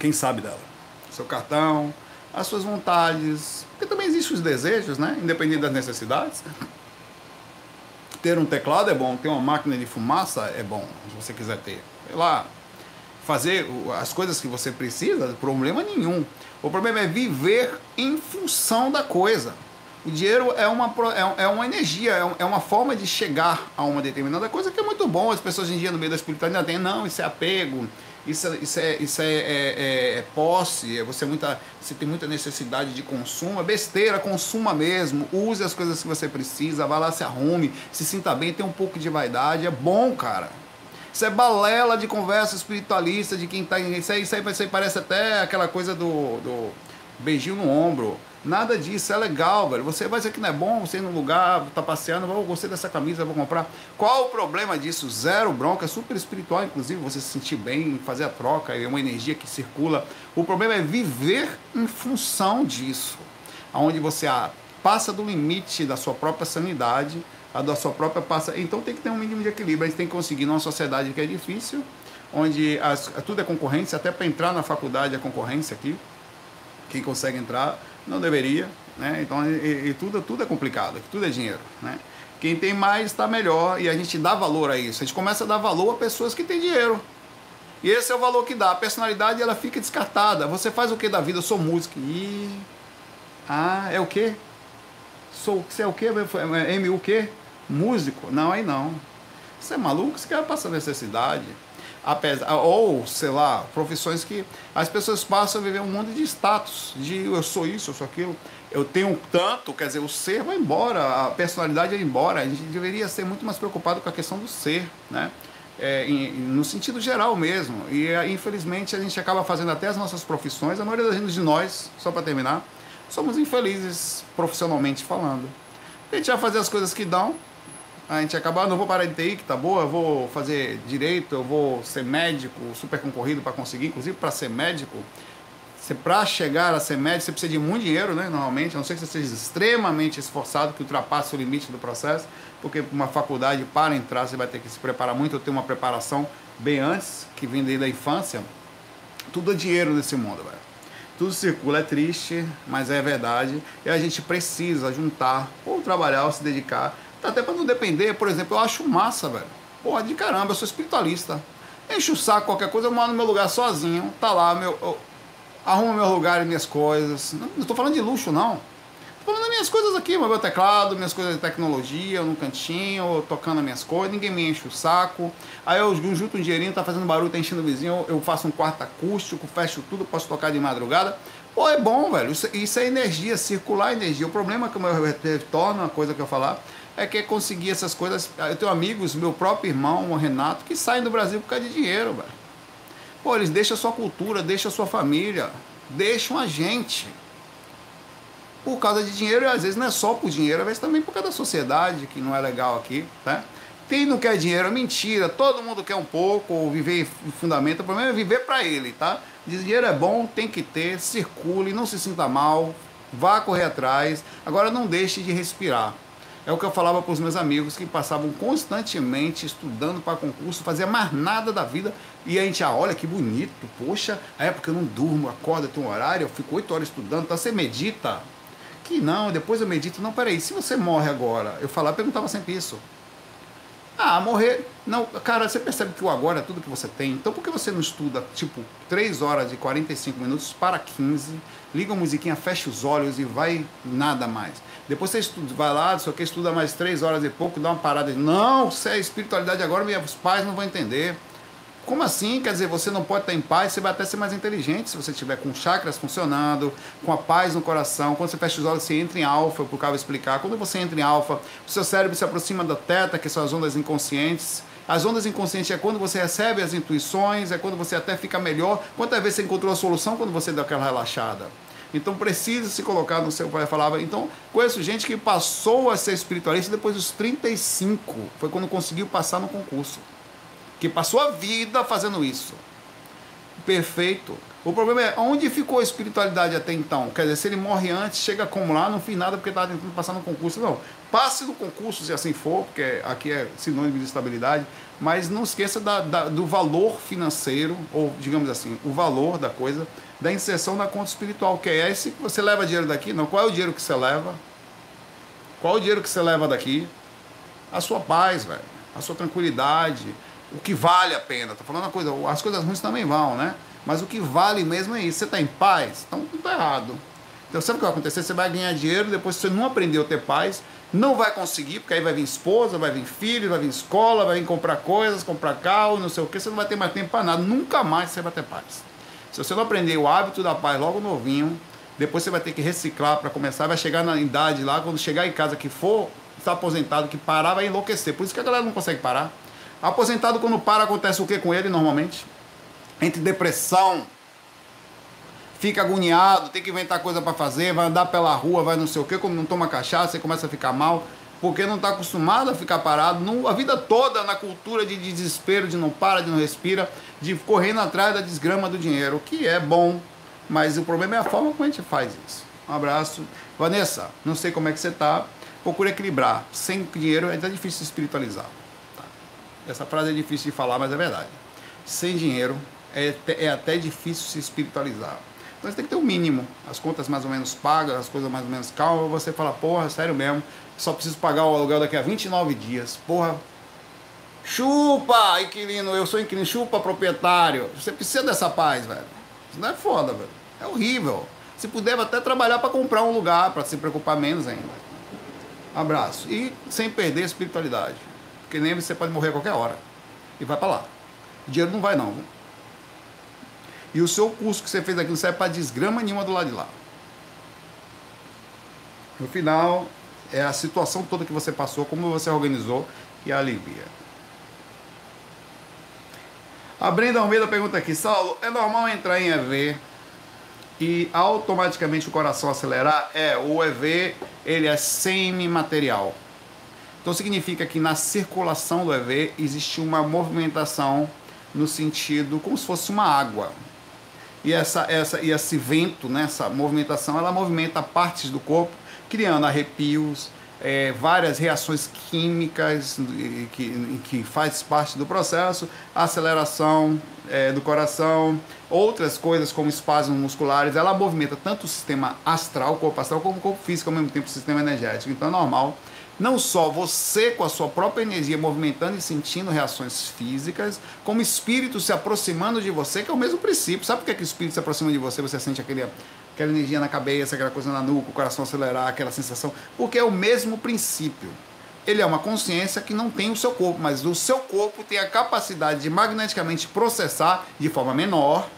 Quem sabe dela? Seu cartão, as suas vontades. Porque também existem os desejos, né? Independente das necessidades. Ter um teclado é bom, ter uma máquina de fumaça é bom, se você quiser ter. Sei lá, fazer as coisas que você precisa, problema nenhum. O problema é viver em função da coisa. O dinheiro é uma, é, é uma energia, é, é uma forma de chegar a uma determinada coisa que é muito bom. As pessoas hoje em dia no meio da espiritualidade têm, não, isso é apego, isso, isso, é, isso é, é, é, é posse, você, muita, você tem muita necessidade de consumo, é besteira, consuma mesmo, use as coisas que você precisa, vá lá, se arrume, se sinta bem, tenha um pouco de vaidade, é bom, cara. Isso é balela de conversa espiritualista, de quem tá. Aí, isso aí, isso aí parece até aquela coisa do, do beijinho no ombro. Nada disso, é legal, velho. Você vai dizer que não é bom, você ir num lugar, tá passeando, oh, gostei dessa camisa, vou comprar. Qual o problema disso? Zero bronca, é super espiritual, inclusive, você se sentir bem, fazer a troca, é uma energia que circula. O problema é viver em função disso. Onde você ah, passa do limite da sua própria sanidade, a da sua própria passa. Então tem que ter um mínimo de equilíbrio. A gente tem que conseguir numa sociedade que é difícil, onde as, tudo é concorrência, até para entrar na faculdade é concorrência aqui. Quem consegue entrar não deveria, né? Então, e, e, tudo, tudo é complicado, tudo é dinheiro, né? Quem tem mais está melhor e a gente dá valor a isso. A gente começa a dar valor a pessoas que têm dinheiro. E esse é o valor que dá. A personalidade ela fica descartada. Você faz o que da vida? Eu sou músico. E ah, é o quê? Sou, você é o quê? É M o quê? Músico? Não, aí não. Você é maluco? Você quer passar necessidade? apesar, ou, sei lá, profissões que as pessoas passam a viver um mundo de status, de eu sou isso, eu sou aquilo, eu tenho tanto, quer dizer, o ser vai embora, a personalidade vai embora, a gente deveria ser muito mais preocupado com a questão do ser, né? É, em, no sentido geral mesmo. E infelizmente a gente acaba fazendo até as nossas profissões, a maioria das de nós, só para terminar, somos infelizes profissionalmente falando. A gente vai fazer as coisas que dão, a gente acaba, ah, não vou parar de TI, que tá boa, eu vou fazer direito, eu vou ser médico, super concorrido para conseguir, inclusive para ser médico, para chegar a ser médico, você precisa de muito dinheiro, né? Normalmente, a não ser que você seja extremamente esforçado, que ultrapasse o limite do processo, porque uma faculdade, para entrar, você vai ter que se preparar muito, ou ter uma preparação bem antes, que vem desde a infância. Tudo é dinheiro nesse mundo, velho. Tudo circula, é triste, mas é verdade. E a gente precisa juntar, ou trabalhar, ou se dedicar. Até para não depender, por exemplo, eu acho massa, velho. Porra, de caramba, eu sou espiritualista. Enche o saco, qualquer coisa, eu moro no meu lugar sozinho. Tá lá, meu. Eu, arrumo meu lugar e minhas coisas. Não estou falando de luxo, não. Estou falando das minhas coisas aqui, meu teclado, minhas coisas de tecnologia, no cantinho, tocando as minhas coisas, ninguém me enche o saco. Aí eu junto um dinheirinho, tá fazendo barulho, tá enchendo o vizinho, eu faço um quarto acústico, fecho tudo, posso tocar de madrugada. Pô, é bom, velho. Isso, isso é energia, circular energia. O problema que eu retorno, uma coisa que eu falar, é que é conseguir essas coisas. Eu tenho amigos, meu próprio irmão, o Renato, que saem do Brasil por causa de dinheiro, velho. Pô, eles deixam a sua cultura, deixam a sua família, deixam a gente. Por causa de dinheiro, e às vezes não é só por dinheiro, às vezes também por causa da sociedade, que não é legal aqui, tá? Quem não quer dinheiro é mentira, todo mundo quer um pouco, ou viver fundamento, o problema é viver para ele, tá? Dinheiro é bom, tem que ter, circule, não se sinta mal, vá correr atrás, agora não deixe de respirar. É o que eu falava para os meus amigos que passavam constantemente estudando para concurso, fazia mais nada da vida. E a gente, ah, olha que bonito, poxa, a época eu não durmo, acordo, tem um horário, eu fico oito horas estudando, então você medita. Que não, depois eu medito. Não, peraí, se você morre agora, eu falava, perguntava sempre isso. Ah, morrer. Não, cara, você percebe que o agora é tudo que você tem. Então por que você não estuda, tipo, 3 horas e 45 minutos para 15, liga a musiquinha, fecha os olhos e vai nada mais? Depois você estuda, vai lá, só que estuda mais 3 horas e pouco, dá uma parada. Não, se é espiritualidade agora, meus pais não vão entender. Como assim? Quer dizer, você não pode estar em paz, você vai até ser mais inteligente se você estiver com chakras funcionando, com a paz no coração. Quando você fecha os olhos, você entra em alfa, por causa explicar. Quando você entra em alfa, o seu cérebro se aproxima da teta, que são as ondas inconscientes. As ondas inconscientes é quando você recebe as intuições, é quando você até fica melhor. Quantas vezes você encontrou a solução quando você deu aquela relaxada? Então precisa se colocar no seu pai falava. Então, conheço gente que passou a ser espiritualista depois dos 35. Foi quando conseguiu passar no concurso que passou a vida fazendo isso. Perfeito. O problema é onde ficou a espiritualidade até então? Quer dizer, se ele morre antes, chega como lá, não fiz nada porque estava tentando passar no concurso. Não, passe no concurso se assim for, porque aqui é sinônimo de estabilidade, mas não esqueça da, da, do valor financeiro, ou digamos assim, o valor da coisa, da inserção na conta espiritual, que é esse que você leva dinheiro daqui. Não, qual é o dinheiro que você leva? Qual é o dinheiro que você leva daqui? A sua paz, velho, a sua tranquilidade, o que vale a pena. Tô falando uma coisa, as coisas ruins também vão, né? Mas o que vale mesmo é isso. Você está em paz? Então tudo tá errado. Então sabe o que vai acontecer? Você vai ganhar dinheiro, depois você não aprendeu a ter paz, não vai conseguir, porque aí vai vir esposa, vai vir filho, vai vir escola, vai vir comprar coisas, comprar carro, não sei o que, você não vai ter mais tempo para nada. Nunca mais você vai ter paz. Se você não aprender o hábito da paz logo novinho, depois você vai ter que reciclar para começar, vai chegar na idade lá, quando chegar em casa que for, está aposentado, que parar, vai enlouquecer. Por isso que a galera não consegue parar. Aposentado, quando para, acontece o que com ele normalmente? Entre depressão, fica agoniado, tem que inventar coisa para fazer, vai andar pela rua, vai não sei o que, como não toma cachaça, você começa a ficar mal, porque não está acostumado a ficar parado, não, a vida toda na cultura de desespero, de não para, de não respira, de correndo atrás da desgrama do dinheiro, que é bom, mas o problema é a forma como a gente faz isso. Um abraço. Vanessa, não sei como é que você está, procure equilibrar. Sem dinheiro é difícil espiritualizar. Essa frase é difícil de falar, mas é verdade. Sem dinheiro é, é até difícil se espiritualizar. Você tem que ter o um mínimo. As contas mais ou menos pagas, as coisas mais ou menos calmas. Você fala, porra, sério mesmo, só preciso pagar o aluguel daqui a 29 dias. Porra, chupa, inquilino, eu sou inquilino, chupa, proprietário. Você precisa dessa paz, velho. Isso não é foda, velho. É horrível. Se puder, até trabalhar para comprar um lugar, para se preocupar menos ainda. Abraço. E sem perder a espiritualidade. Porque nem você pode morrer a qualquer hora. E vai para lá. O dinheiro não vai não. Viu? E o seu curso que você fez aqui não serve para desgrama nenhuma do lado de lá. No final, é a situação toda que você passou, como você organizou, que alivia. A Brenda Almeida pergunta aqui, Saulo, é normal entrar em EV e automaticamente o coração acelerar? É, o EV ele é semi-material. Então significa que na circulação do EV existe uma movimentação no sentido como se fosse uma água. E, essa, essa, e esse vento, né, essa movimentação, ela movimenta partes do corpo, criando arrepios, é, várias reações químicas que, que faz parte do processo, aceleração é, do coração, outras coisas como espasmos musculares, ela movimenta tanto o sistema astral, o corpo astral, como o corpo físico, ao mesmo tempo o sistema energético. Então é normal não só você com a sua própria energia movimentando e sentindo reações físicas, como espírito se aproximando de você, que é o mesmo princípio. Sabe por que, que o espírito se aproxima de você? Você sente aquele, aquela energia na cabeça, aquela coisa na nuca, o coração acelerar, aquela sensação? Porque é o mesmo princípio. Ele é uma consciência que não tem o seu corpo, mas o seu corpo tem a capacidade de magneticamente processar de forma menor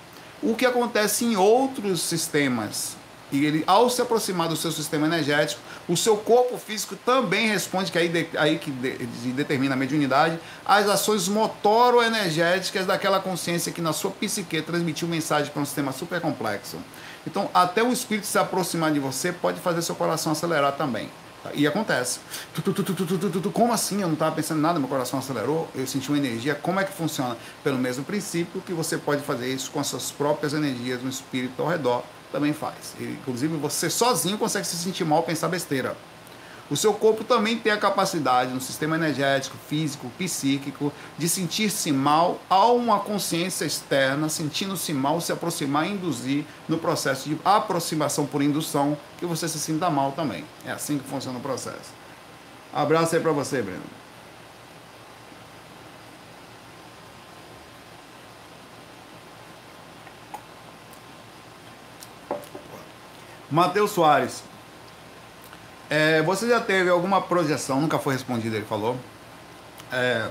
o que acontece em outros sistemas e ele, ao se aproximar do seu sistema energético, o seu corpo físico também responde, que aí, de, aí que de, de, determina a mediunidade, às ações motoro-energéticas daquela consciência que na sua psique transmitiu mensagem para um sistema super complexo. Então, até o espírito se aproximar de você pode fazer seu coração acelerar também. E acontece. Como assim? Eu não estava pensando em nada, meu coração acelerou, eu senti uma energia. Como é que funciona? Pelo mesmo princípio que você pode fazer isso com as suas próprias energias no espírito ao redor também faz. Inclusive, você sozinho consegue se sentir mal, pensar besteira. O seu corpo também tem a capacidade, no sistema energético, físico, psíquico, de sentir-se mal a uma consciência externa, sentindo-se mal, se aproximar e induzir no processo de aproximação por indução, que você se sinta mal também. É assim que funciona o processo. Abraço aí para você, Breno. Matheus Soares. É, você já teve alguma projeção, nunca foi respondido, ele falou. É,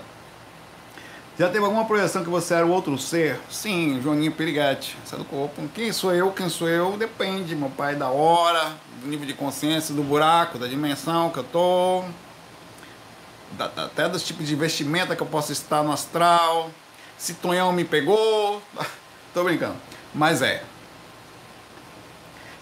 já teve alguma projeção que você era outro ser? Sim, Joaninha Perigatti, sai do corpo. Quem sou eu? Quem sou eu? Depende, meu pai, da hora, do nível de consciência, do buraco, da dimensão que eu tô, da, da, até dos tipos de vestimenta que eu posso estar no astral, se Tonhão me pegou. tô brincando. Mas é,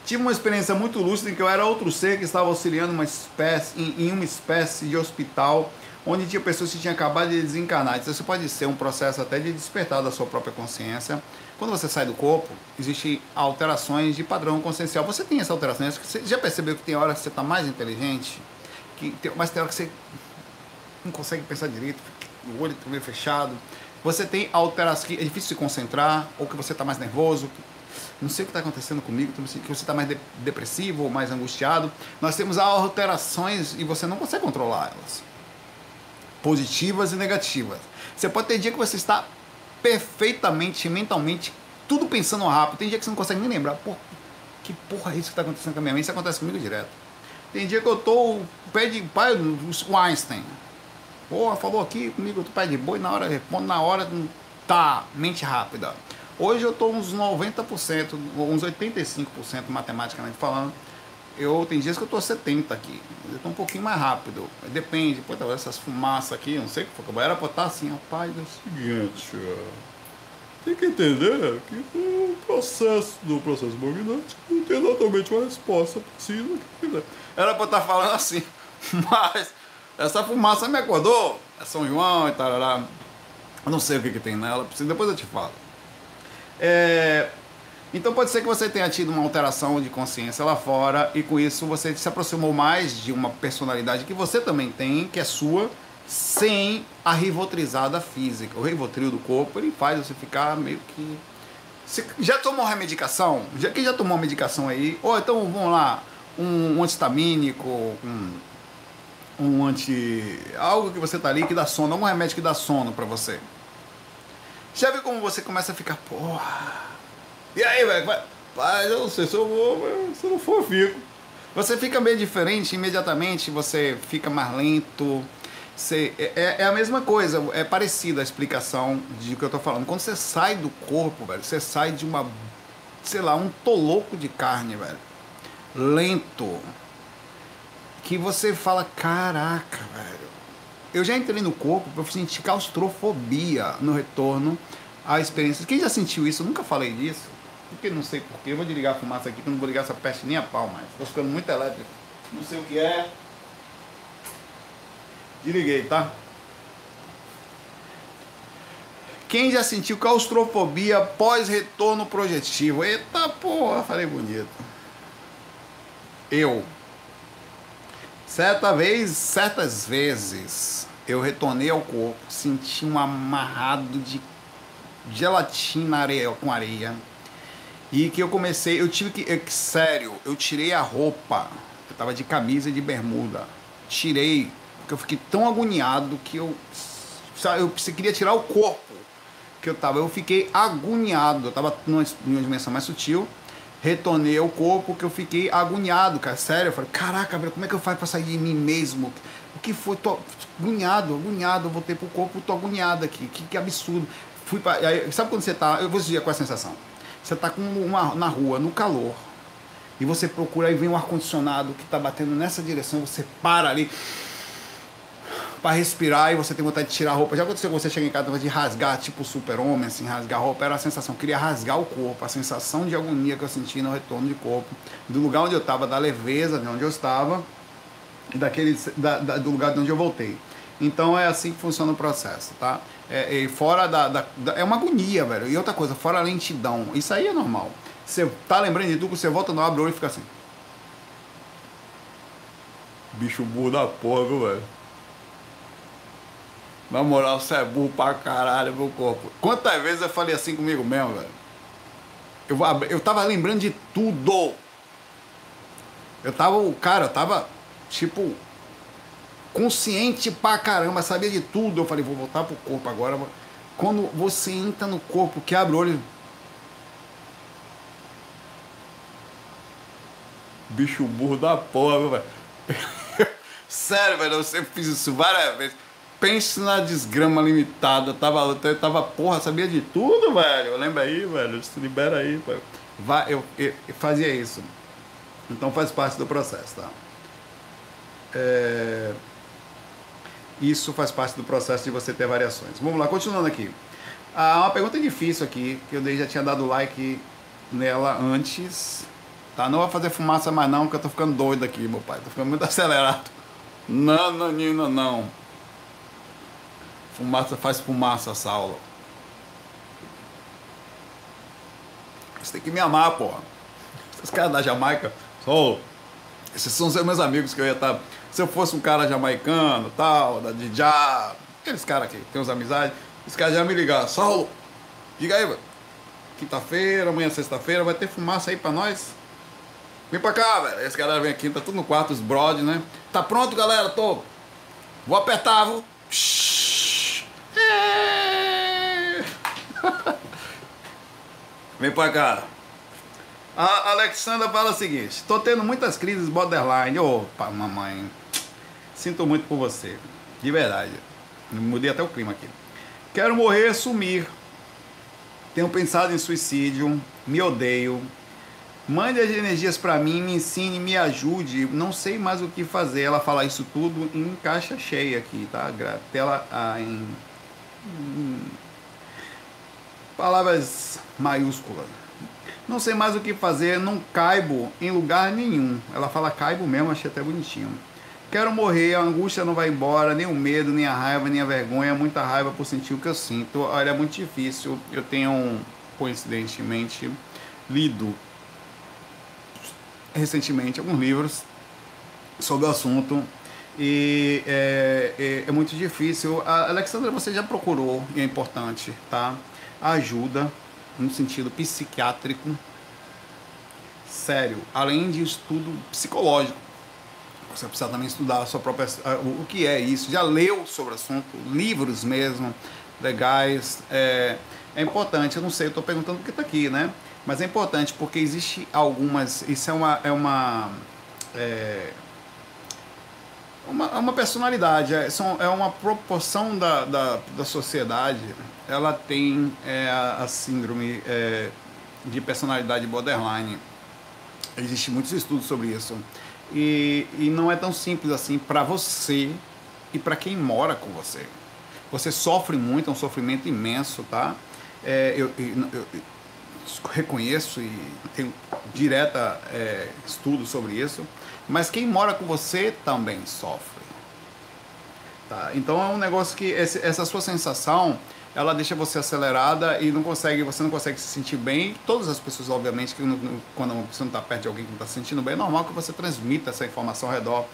Tive uma experiência muito lúcida em que eu era outro ser que estava auxiliando uma espécie, em, em uma espécie de hospital onde tinha pessoas que tinham acabado de desencarnar. Então, isso pode ser um processo até de despertar da sua própria consciência. Quando você sai do corpo, existem alterações de padrão consciencial. Você tem essa alteração. Você já percebeu que tem hora que você está mais inteligente, que tem, mas tem hora que você não consegue pensar direito, o olho está meio fechado. Você tem alterações que é difícil se concentrar, ou que você está mais nervoso, não sei o que está acontecendo comigo, que você está mais de, depressivo ou mais angustiado. Nós temos alterações e você não consegue controlá-las. Positivas e negativas. Você pode ter dia que você está perfeitamente, mentalmente, tudo pensando rápido. Tem dia que você não consegue nem lembrar. Pô, que porra é isso que está acontecendo com a minha mente? Isso acontece comigo direto. Tem dia que eu tô pé de pai, o Einstein. Porra, falou aqui comigo, tô pé de boi, na hora, respondo na hora, tá, mente rápida. Hoje eu estou uns 90%, uns 85% matematicamente falando. Eu tem dias que eu estou 70 aqui. Eu estou um pouquinho mais rápido. Depende. Pô, tá, essas fumaças aqui, não sei o que foi. Era para estar assim, rapaz, é o seguinte, tem que entender que o processo do processo movimenante não tem exatamente uma resposta precisa. Era para estar falando assim, mas essa fumaça me acordou. É São João e tal. Não sei o que, que tem nela, depois eu te falo. É, então pode ser que você tenha tido uma alteração de consciência lá fora e com isso você se aproximou mais de uma personalidade que você também tem, que é sua, sem a rivotrizada física. O rivotril do corpo, ele faz você ficar meio que... Você já tomou uma medicação? Já, quem já tomou uma medicação aí? Ou então, vamos lá, um, um antistamínico, um, um anti... algo que você tá ali que dá sono, algum remédio que dá sono para você. Já viu como você começa a ficar, porra. E aí, velho? Pai, eu não sei se eu vou, mas se não for, fico. Você fica meio diferente imediatamente, você fica mais lento. Você, é, é, é a mesma coisa, é parecida a explicação de que eu tô falando. Quando você sai do corpo, velho, você sai de uma, sei lá, um toloco de carne, velho. Lento. Que você fala, caraca, velho eu já entrei no corpo para sentir claustrofobia no retorno à experiência. Quem já sentiu isso? Eu nunca falei disso. Porque não sei porquê. Eu vou desligar a fumaça aqui, que eu não vou ligar essa peste nem a pau mais. Estou ficando muito elétrico. Não sei o que é. Desliguei, tá? Quem já sentiu claustrofobia pós-retorno projetivo? Eita porra, falei bonito. Eu. Certa vez, certas vezes, eu retornei ao corpo, senti um amarrado de gelatina areia, com areia. E que eu comecei, eu tive que, sério, eu tirei a roupa. Eu tava de camisa e de bermuda. Tirei, porque eu fiquei tão agoniado que eu, eu queria tirar o corpo que eu tava. Eu fiquei agoniado. Eu tava numa, numa dimensão mais sutil. Retornei ao corpo que eu fiquei agoniado, cara. Sério, eu falei, caraca, velho, como é que eu faço pra sair de mim mesmo? O que foi? Tô agoniado, agoniado. Eu voltei pro corpo, tô agoniado aqui. Que, que absurdo. Fui pra, aí, sabe quando você tá. Eu vou dizer qual é a sensação. Você tá com uma, na rua, no calor. E você procura e vem um ar-condicionado que tá batendo nessa direção. Você para ali para respirar e você tem vontade de tirar a roupa. Já aconteceu que você chega em casa de rasgar, tipo super-homem, assim, rasgar a roupa, era a sensação, queria rasgar o corpo, a sensação de agonia que eu senti no retorno de corpo, do lugar onde eu estava, da leveza de onde eu estava e daquele, da, da, do lugar de onde eu voltei. Então é assim que funciona o processo, tá? É, é fora da, da, da, É uma agonia, velho. E outra coisa, fora a lentidão. Isso aí é normal. Você tá lembrando de tudo, você volta no abre o olho e fica assim. Bicho burro da porra, viu, velho? Na moral, você é burro pra caralho, meu corpo. Quantas vezes eu falei assim comigo mesmo, velho? Eu, eu tava lembrando de tudo. Eu tava, cara, eu tava, tipo, consciente pra caramba, sabia de tudo. Eu falei, vou voltar pro corpo agora. Quando você entra no corpo, que abre o olho. Bicho burro da porra, velho. Sério, velho, eu sempre fiz isso várias vezes pense na desgrama limitada. Tava, tava, porra, sabia de tudo, velho. Lembra aí, velho. Se libera aí, velho. Vai, eu, eu, eu, fazia isso. Então faz parte do processo, tá? É... Isso faz parte do processo de você ter variações. Vamos lá, continuando aqui. Ah, uma pergunta difícil aqui, que eu já tinha dado like nela antes. Tá? Não vou fazer fumaça mais não, porque eu tô ficando doido aqui, meu pai. Tô ficando muito acelerado. Não, não, não, não. Fumaça faz fumaça, Saulo. Você tem que me amar, porra. Esses caras da Jamaica, sou. Esses são os meus amigos que eu ia estar. Tá, se eu fosse um cara jamaicano, tal, da Dijá, aqueles caras que tem uns amizades, esses caras já me ligaram. Saulo, diga aí. Quinta-feira, amanhã sexta-feira, vai ter fumaça aí pra nós? Vem pra cá, velho. Esse galera vem aqui, tá tudo no quarto, os brod, né? Tá pronto, galera? Tô. Vou apertar, viu? Vem pra cá. A Alexandra fala o seguinte: estou tendo muitas crises borderline. Opa, mamãe. Sinto muito por você. De verdade. Mudei até o clima aqui. Quero morrer, sumir. Tenho pensado em suicídio. Me odeio. Mande as energias para mim, me ensine, me ajude. Não sei mais o que fazer. Ela fala isso tudo em caixa cheia aqui, tá? Tela ah, em palavras maiúsculas. Não sei mais o que fazer, não caibo em lugar nenhum. Ela fala caibo mesmo, achei até bonitinho. Quero morrer, a angústia não vai embora, nem o medo, nem a raiva, nem a vergonha, muita raiva por sentir o que eu sinto. Olha, é muito difícil. Eu tenho, coincidentemente, lido recentemente alguns livros sobre o assunto e é, é, é, muito difícil. A Alexandra, você já procurou, e é importante, tá? Ajuda no sentido psiquiátrico, sério, além de estudo psicológico. Você precisa também estudar a sua própria, o que é isso. Já leu sobre o assunto, livros mesmo, legais. É, é importante, eu não sei, eu estou perguntando porque está aqui, né? Mas é importante porque existe algumas. Isso é uma. É uma é, uma, uma personalidade, é, são, é uma proporção da, da, da sociedade, ela tem é, a, a, síndrome é, de personalidade borderline. Existem muitos estudos sobre isso. E, e não é tão simples assim para você e para quem mora com você. Você sofre muito, é um sofrimento imenso, tá? É, eu, eu, eu, reconheço e tenho direta é, estudo sobre isso mas quem mora com você também sofre. Tá? Então é um negócio que esse, essa sua sensação ela deixa você acelerada e não consegue, você não consegue se sentir bem. Todas as pessoas, obviamente, que quando você não está perto de alguém que não está se sentindo bem, é normal que você transmita essa informação ao redor.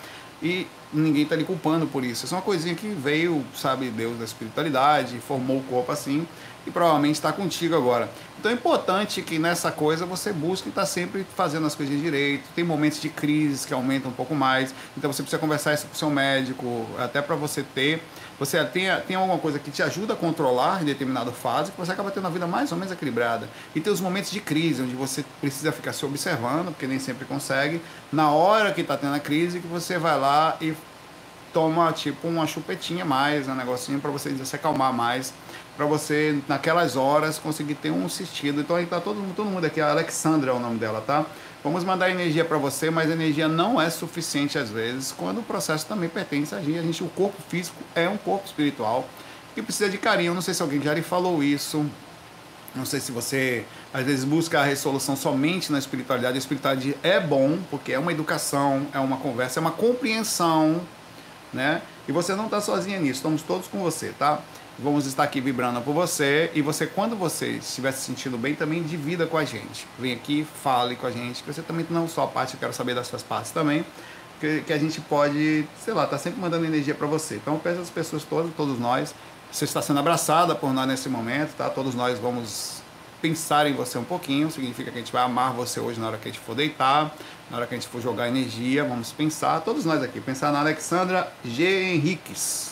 E ninguém está lhe culpando por isso. Isso é uma coisinha que veio, sabe, Deus da espiritualidade, formou o corpo assim e provavelmente está contigo agora. Então é importante que nessa coisa você busque estar sempre fazendo as coisas direito. Tem momentos de crise que aumentam um pouco mais, então você precisa conversar isso com o seu médico, até para você ter. Você tem, tem alguma coisa que te ajuda a controlar em determinada fase, que você acaba tendo a vida mais ou menos equilibrada. E tem os momentos de crise, onde você precisa ficar se observando, porque nem sempre consegue. Na hora que está tendo a crise, que você vai lá e toma tipo uma chupetinha mais, um negocinho para você se acalmar mais para você, naquelas horas, conseguir ter um assistido. Então aí tá todo, todo mundo aqui, a Alexandra é o nome dela, tá? Vamos mandar energia para você, mas a energia não é suficiente às vezes, quando o processo também pertence a gente. A gente, o corpo físico é um corpo espiritual e precisa de carinho. Não sei se alguém já lhe falou isso. Não sei se você às vezes busca a resolução somente na espiritualidade. A espiritualidade é bom, porque é uma educação, é uma conversa, é uma compreensão, né? E você não está sozinha nisso, estamos todos com você, tá? Vamos estar aqui vibrando por você e você, quando você estiver se sentindo bem, também divida com a gente. Vem aqui, fale com a gente, que você também não só a parte, eu quero saber das suas partes também, que, que a gente pode, sei lá, tá sempre mandando energia para você. Então, peço às pessoas todas, todos nós, você está sendo abraçada por nós nesse momento, tá? Todos nós vamos pensar em você um pouquinho, significa que a gente vai amar você hoje na hora que a gente for deitar, na hora que a gente for jogar energia, vamos pensar, todos nós aqui, pensar na Alexandra G. Henriques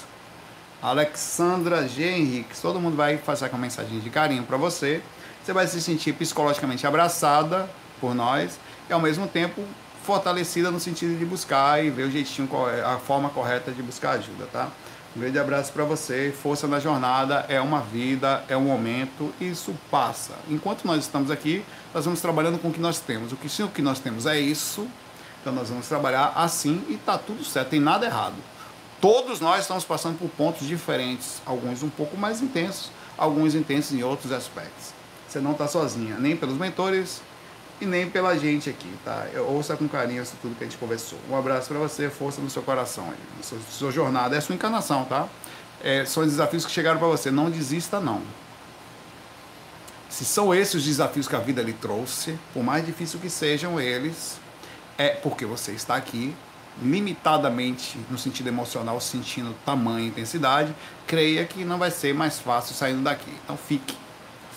Alexandra G. Henrique. Todo mundo vai fazer uma mensagem de carinho para você. Você vai se sentir psicologicamente abraçada por nós e ao mesmo tempo fortalecida no sentido de buscar e ver o jeitinho, a forma correta de buscar ajuda, tá? Um grande abraço para você. Força na jornada é uma vida, é um momento, isso passa. Enquanto nós estamos aqui, nós vamos trabalhando com o que nós temos. O que o que nós temos é isso, então nós vamos trabalhar assim e tá tudo certo, tem nada errado. Todos nós estamos passando por pontos diferentes, alguns um pouco mais intensos, alguns intensos em outros aspectos. Você não está sozinha, nem pelos mentores e nem pela gente aqui, tá? Eu ouça com carinho isso tudo que a gente conversou. Um abraço para você, força no seu coração na sua, sua jornada, é a sua encarnação, tá? É, são os desafios que chegaram para você, não desista não. Se são esses os desafios que a vida lhe trouxe, por mais difícil que sejam eles, é porque você está aqui limitadamente no sentido emocional, sentindo tamanho e intensidade, creia que não vai ser mais fácil saindo daqui. Então fique.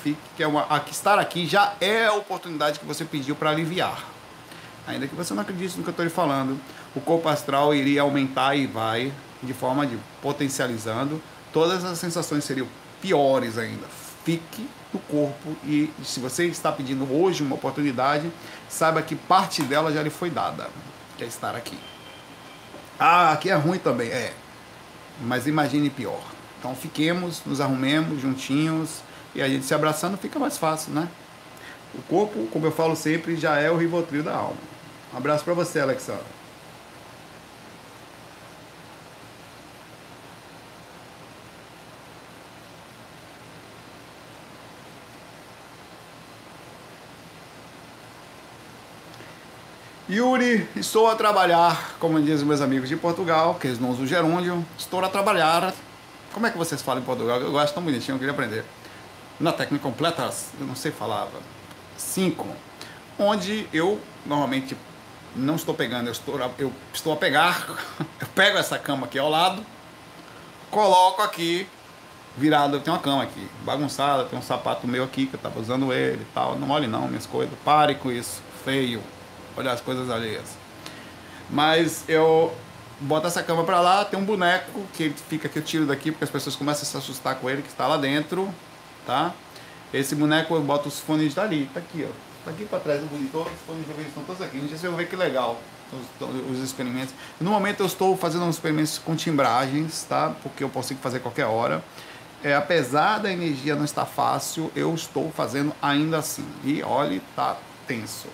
Fique, que é uma, estar aqui já é a oportunidade que você pediu para aliviar. Ainda que você não acredite no que eu estou lhe falando, o corpo astral iria aumentar e vai, de forma de potencializando, todas as sensações seriam piores ainda. Fique no corpo e se você está pedindo hoje uma oportunidade, saiba que parte dela já lhe foi dada, que é estar aqui. Ah, aqui é ruim também. É. Mas imagine pior. Então fiquemos, nos arrumemos juntinhos e a gente se abraçando fica mais fácil, né? O corpo, como eu falo sempre, já é o rivotril da alma. Um abraço para você, Alexandre. Yuri, estou a trabalhar, como dizem meus amigos de Portugal, que eles não usam gerúndio. Estou a trabalhar. Como é que vocês falam em Portugal? Eu gosto tão bonitinho, eu queria aprender. Na técnica completa, eu não sei falar. Cinco. Onde eu normalmente não estou pegando, eu estou, eu estou a pegar, eu pego essa cama aqui ao lado, coloco aqui, virado, eu tenho uma cama aqui, bagunçada, tem um sapato meu aqui que eu estava usando ele e tal. Não olhe não, minhas coisas. Pare com isso, feio olhar as coisas alheias. Mas eu boto essa cama para lá, tem um boneco que fica que eu tiro daqui porque as pessoas começam a se assustar com ele que está lá dentro, tá? Esse boneco eu boto os fones dali, tá aqui, ó. Tá aqui para trás do monitor, os fones de ouvido estão todos aqui. Se eu ver que legal os, os, experimentos. No momento eu estou fazendo uns experimentos com timbragens, tá? Porque eu consigo fazer qualquer hora. É, apesar da energia não estar fácil, eu estou fazendo ainda assim. E olhe, tá tenso.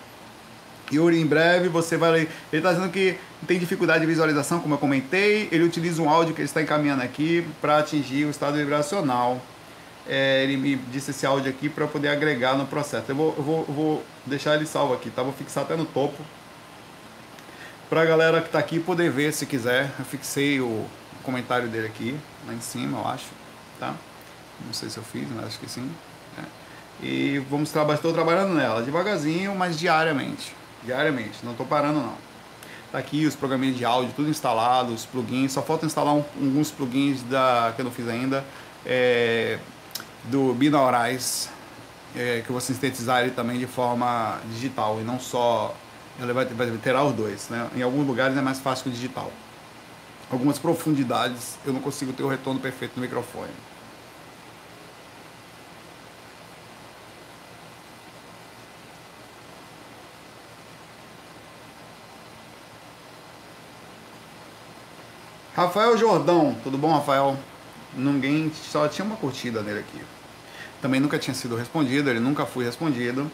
Yuri, em breve você vai. Ele está dizendo que tem dificuldade de visualização, como eu comentei. Ele utiliza um áudio que ele está encaminhando aqui para atingir o estado vibracional. É, ele me disse esse áudio aqui para poder agregar no processo. Eu vou, eu vou, eu vou deixar ele salvo aqui, tá? Vou fixar até no topo. Para a galera que está aqui poder ver se quiser. Eu fixei o comentário dele aqui, lá em cima, eu acho. Tá? Não sei se eu fiz, mas acho que sim. Né? E vamos trabalhar, estou trabalhando nela devagarzinho, mas diariamente. Diariamente, não estou parando não. Tá aqui os programinhas de áudio, tudo instalado, os plugins. Só falta instalar um, alguns plugins da, que eu não fiz ainda. É, do Binaurais, é, que eu vou sintetizar ele também de forma digital e não só. Ele vai, vai terá os dois. Né? Em alguns lugares é mais fácil que o digital. Algumas profundidades eu não consigo ter o retorno perfeito no microfone. Rafael Jordão, tudo bom, Rafael? Ninguém só tinha uma curtida nele aqui. Também nunca tinha sido respondido, ele nunca foi respondido.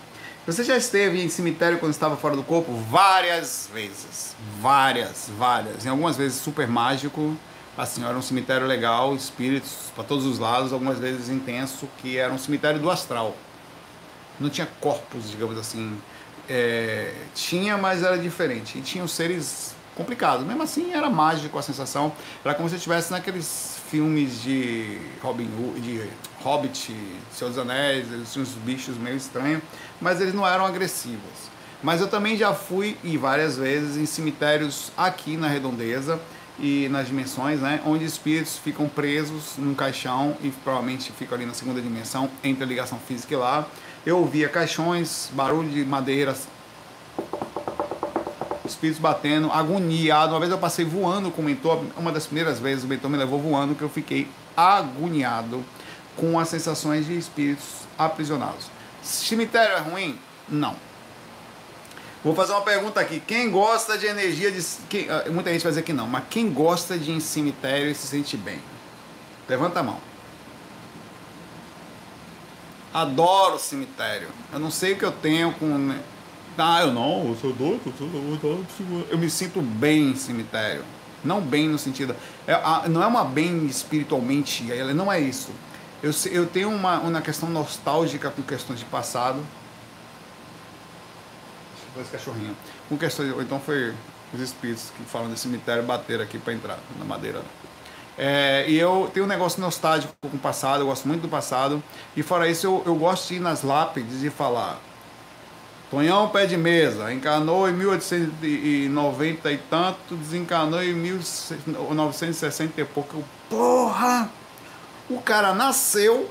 Você já esteve em cemitério quando estava fora do corpo? Várias vezes. Várias, várias. Em algumas vezes super mágico. Assim, era um cemitério legal, espíritos para todos os lados, algumas vezes intenso, que era um cemitério do astral. Não tinha corpos, digamos assim. É, tinha, mas era diferente. E tinha os seres complicado. Mesmo assim, era mágico a sensação. Era como se estivesse naqueles filmes de Robin Hood, de Hobbit, Senhor dos Anéis, eles tinham uns bichos meio estranhos, mas eles não eram agressivos. Mas eu também já fui, e várias vezes, em cemitérios aqui na redondeza e nas dimensões, né, onde espíritos ficam presos num caixão e provavelmente ficam ali na segunda dimensão, entre a ligação física e lá. Eu ouvia caixões, barulho de madeiras espíritos batendo, agoniado. Uma vez eu passei voando com o mentor, uma das primeiras vezes o mentor me levou voando, que eu fiquei agoniado com as sensações de espíritos aprisionados. Cemitério é ruim? Não. Vou fazer uma pergunta aqui. Quem gosta de energia de. Quem, ah, muita gente vai dizer que não, mas quem gosta de ir em cemitério e se sente bem? Levanta a mão. Adoro cemitério. Eu não sei o que eu tenho com ah, eu não, eu sou doido, eu, sou doido, eu me sinto bem em cemitério. Não bem no sentido. É, não é uma bem espiritualmente, ela não é isso. Eu, eu tenho uma, uma questão nostálgica com questões de passado. Foi esse cachorrinho. Com questões, então foi os espíritos que falam de cemitério bater aqui para entrar na madeira. É, e eu tenho um negócio nostálgico com o passado, eu gosto muito do passado. E fora isso, eu, eu gosto de ir nas lápides e falar Tonhão Pé de Mesa, encarnou em 1890 e tanto, desencarnou em 1960 e pouco. Porra! O cara nasceu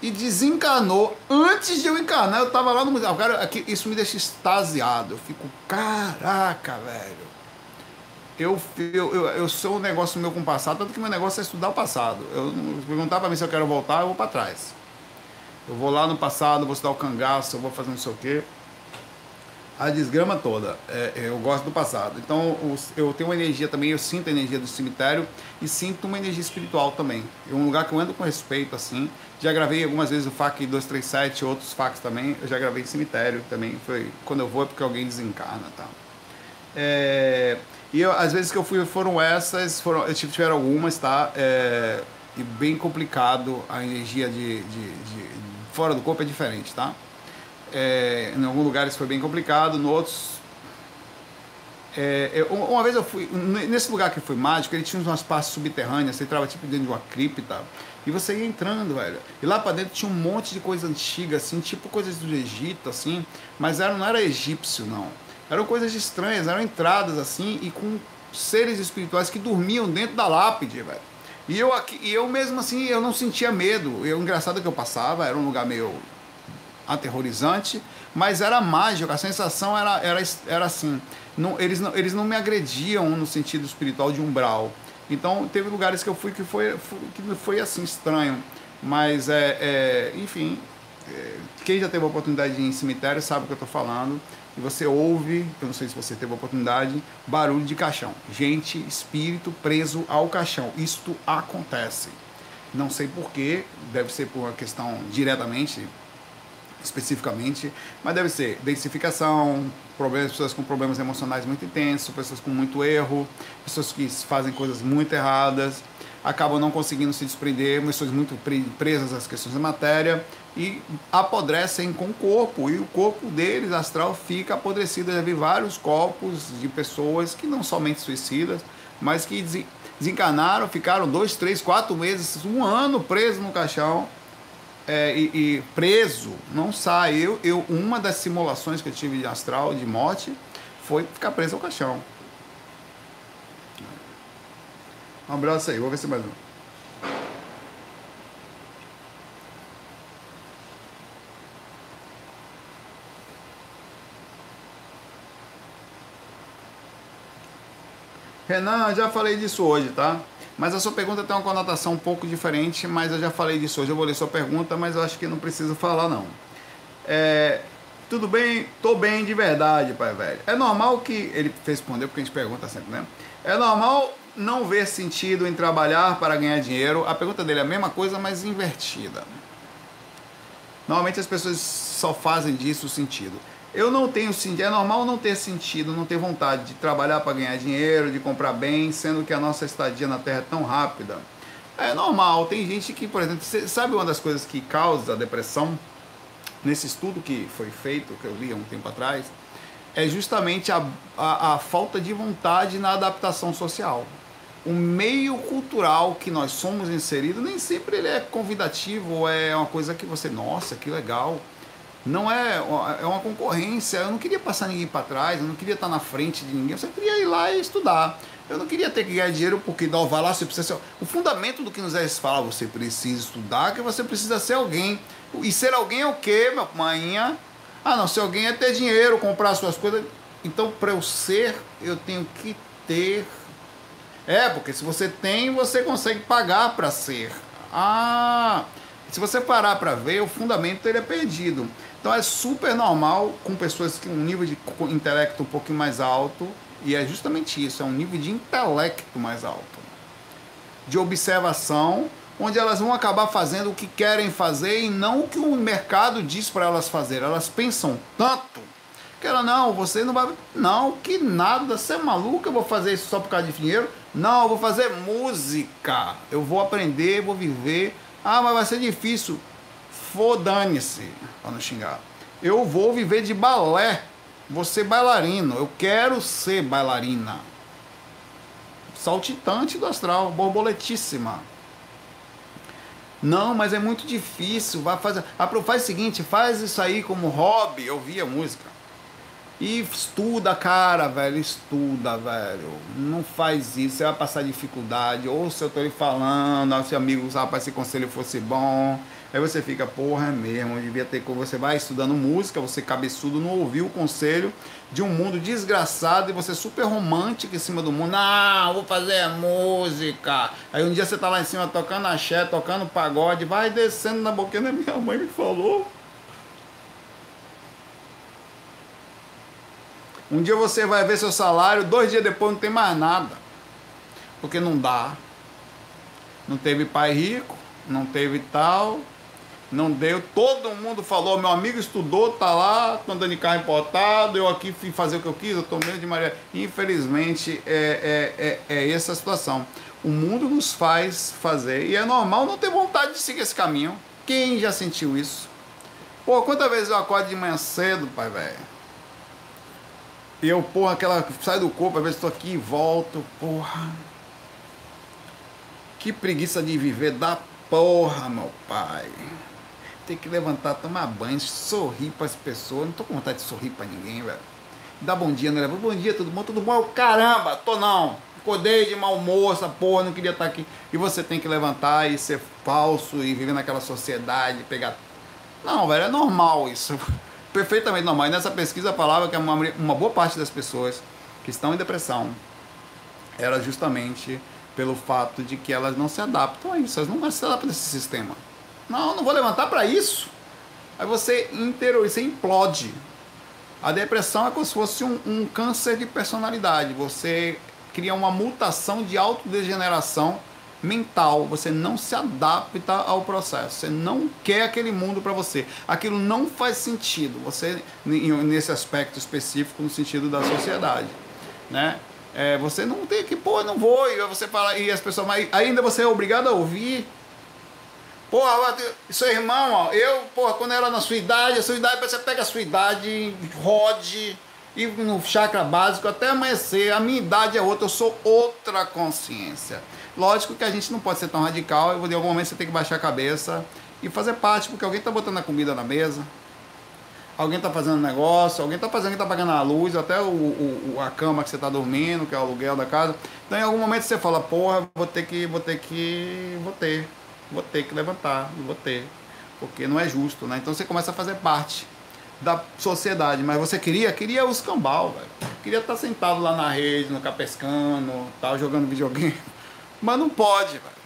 e desencarnou antes de eu encarnar. Eu tava lá no museu. Cara, aqui, isso me deixa extasiado. Eu fico, caraca, velho. Eu, eu, eu, eu sou um negócio meu com o passado, tanto que meu negócio é estudar o passado. Eu perguntar para mim se eu quero voltar, eu vou para trás. Eu vou lá no passado, vou estudar o cangaço, eu vou fazer não sei o quê. A desgrama toda. É, é eu gosto do passado. Então eu tenho uma energia também, eu sinto a energia do cemitério e sinto uma energia espiritual também. É um lugar que eu ando com respeito, assim. Já gravei algumas vezes o FAC 237, outros FACs também. Eu já gravei em cemitério também. Foi quando eu vou é porque alguém desencarna, tá? É, e eu, as vezes que eu fui foram essas, foram, eu tiveram algumas, tá? É, e bem complicado a energia de, de, de fora do corpo é diferente, tá? É, em alguns lugares foi bem complicado, em outros. É, eu, uma vez eu fui. Nesse lugar que foi mágico, ele tinha umas partes subterrâneas, você entrava tipo dentro de uma cripta. E você ia entrando, velho. E lá para dentro tinha um monte de coisa antiga, assim, tipo coisas do Egito, assim. Mas era, não era egípcio, não. Eram coisas estranhas, eram entradas, assim, e com seres espirituais que dormiam dentro da lápide, velho. E eu, aqui, e eu mesmo assim, eu não sentia medo. Eu, engraçado que eu passava, era um lugar meio aterrorizante, mas era mágico, a sensação era, era, era assim. Não, eles, não, eles não me agrediam no sentido espiritual de umbral. Então teve lugares que eu fui que foi, que foi assim, estranho. Mas é, é enfim, é, quem já teve a oportunidade de ir em cemitério sabe o que eu estou falando e você ouve, eu não sei se você teve a oportunidade, barulho de caixão. Gente, espírito preso ao caixão. Isto acontece. Não sei porquê, deve ser por uma questão diretamente, especificamente, mas deve ser densificação, problemas, pessoas com problemas emocionais muito intensos, pessoas com muito erro, pessoas que fazem coisas muito erradas, acabam não conseguindo se desprender, pessoas muito presas às questões da matéria, e apodrecem com o corpo, e o corpo deles, astral, fica apodrecido. Já vi vários corpos de pessoas que não somente suicidas, mas que desencarnaram, ficaram dois, três, quatro meses, um ano preso no caixão. É, e, e, preso, não sai. Eu, eu, uma das simulações que eu tive de astral, de morte, foi ficar preso ao caixão. Um abraço aí, vou ver se mais um. Renan, já falei disso hoje, tá? Mas a sua pergunta tem uma conotação um pouco diferente, mas eu já falei disso hoje. Eu vou ler sua pergunta, mas eu acho que não preciso falar, não. É, tudo bem? Tô bem de verdade, pai velho. É normal que. Ele respondeu porque a gente pergunta sempre, né? É normal não ver sentido em trabalhar para ganhar dinheiro. A pergunta dele é a mesma coisa, mas invertida. Normalmente as pessoas só fazem disso sentido. Eu não tenho sentido, é normal não ter sentido, não ter vontade de trabalhar para ganhar dinheiro, de comprar bem, sendo que a nossa estadia na Terra é tão rápida. É normal, tem gente que, por exemplo, sabe uma das coisas que causa a depressão? Nesse estudo que foi feito, que eu li há um tempo atrás, é justamente a, a, a falta de vontade na adaptação social o meio cultural que nós somos inseridos nem sempre ele é convidativo, é uma coisa que você, nossa, que legal não é, é uma concorrência. Eu não queria passar ninguém para trás, eu não queria estar na frente de ninguém, só queria ir lá e estudar. Eu não queria ter que ganhar dinheiro porque não, vai lá, você precisa ser. O fundamento do que nos é fala, você precisa estudar, que você precisa ser alguém. E ser alguém é o quê, meu manhã? Ah, não, ser alguém é ter dinheiro, comprar suas coisas. Então, para eu ser, eu tenho que ter. É, porque se você tem, você consegue pagar para ser. Ah, se você parar para ver, o fundamento ele é perdido. Então é super normal com pessoas com um nível de intelecto um pouquinho mais alto, e é justamente isso, é um nível de intelecto mais alto. De observação, onde elas vão acabar fazendo o que querem fazer e não o que o mercado diz para elas fazer. Elas pensam tanto que ela, não, você não vai. Não, que nada, você é maluco, eu vou fazer isso só por causa de dinheiro? Não, eu vou fazer música. Eu vou aprender, vou viver. Ah, mas vai ser difícil. Fodane-se, para não xingar. Eu vou viver de balé, vou ser bailarino, eu quero ser bailarina. Saltitante do astral, borboletíssima. Não, mas é muito difícil. Vai fazer, faz o seguinte, faz isso aí como hobby, eu via música. E estuda, cara, velho, estuda, velho. Não faz isso, você vai passar dificuldade. Ou se eu tô lhe falando, se amigos, rapaz, se conselho fosse bom. Aí você fica, porra, é mesmo, devia ter você vai estudando música, você cabeçudo não ouviu o conselho de um mundo desgraçado e você super romântico em cima do mundo. Não, vou fazer música. Aí um dia você tá lá em cima tocando axé, tocando pagode, vai descendo na boquinha minha mãe me falou. Um dia você vai ver seu salário, dois dias depois não tem mais nada. Porque não dá. Não teve pai rico, não teve tal, não deu. Todo mundo falou, meu amigo estudou, tá lá, tô andando de carro importado, eu aqui fui fazer o que eu quis, eu tô meio de Maria. Infelizmente, é, é, é, é essa a situação. O mundo nos faz fazer, e é normal não ter vontade de seguir esse caminho. Quem já sentiu isso? Pô, quantas vezes eu acordo de manhã cedo, pai, velho? Eu, porra, aquela. Sai do corpo, às vezes estou aqui e volto, porra. Que preguiça de viver da porra, meu pai ter que levantar, tomar banho, sorrir para as pessoas. Não tô com vontade de sorrir para ninguém, velho. Dá bom dia, né? Bom dia, tudo bom? Tudo bom? Caramba, tô não. Acordei de mau essa porra, não queria estar aqui. E você tem que levantar e ser falso e viver naquela sociedade, pegar. Não, velho, é normal isso. Perfeitamente normal. E nessa pesquisa falava que uma, uma boa parte das pessoas que estão em depressão era justamente pelo fato de que elas não se adaptam a isso, elas não se adaptam a esse sistema. Não, não vou levantar para isso. Aí você interioriza, você implode. A depressão é como se fosse um, um câncer de personalidade. Você cria uma mutação de autodegeneração mental. Você não se adapta ao processo. Você não quer aquele mundo para você. Aquilo não faz sentido. Você nesse aspecto específico no sentido da sociedade, né? É, você não tem que, pô, não vou. E você fala e as pessoas, mas ainda você é obrigado a ouvir Porra, seu irmão, ó, eu, porra, quando era na sua idade, a sua idade, você pega a sua idade, rode, e no chakra básico até amanhecer. A minha idade é outra, eu sou outra consciência. Lógico que a gente não pode ser tão radical, e em algum momento você tem que baixar a cabeça e fazer parte, porque alguém está botando a comida na mesa, alguém está fazendo negócio, alguém está fazendo, está pagando a luz, até o, o, a cama que você está dormindo, que é o aluguel da casa. Então em algum momento você fala, porra, vou ter que, vou ter que, vou ter, vou ter que levantar, vou ter, porque não é justo, né? Então você começa a fazer parte da sociedade, mas você queria, queria os cambal. Queria estar sentado lá na rede, no capescano, tal, jogando videogame. Mas não pode, velho.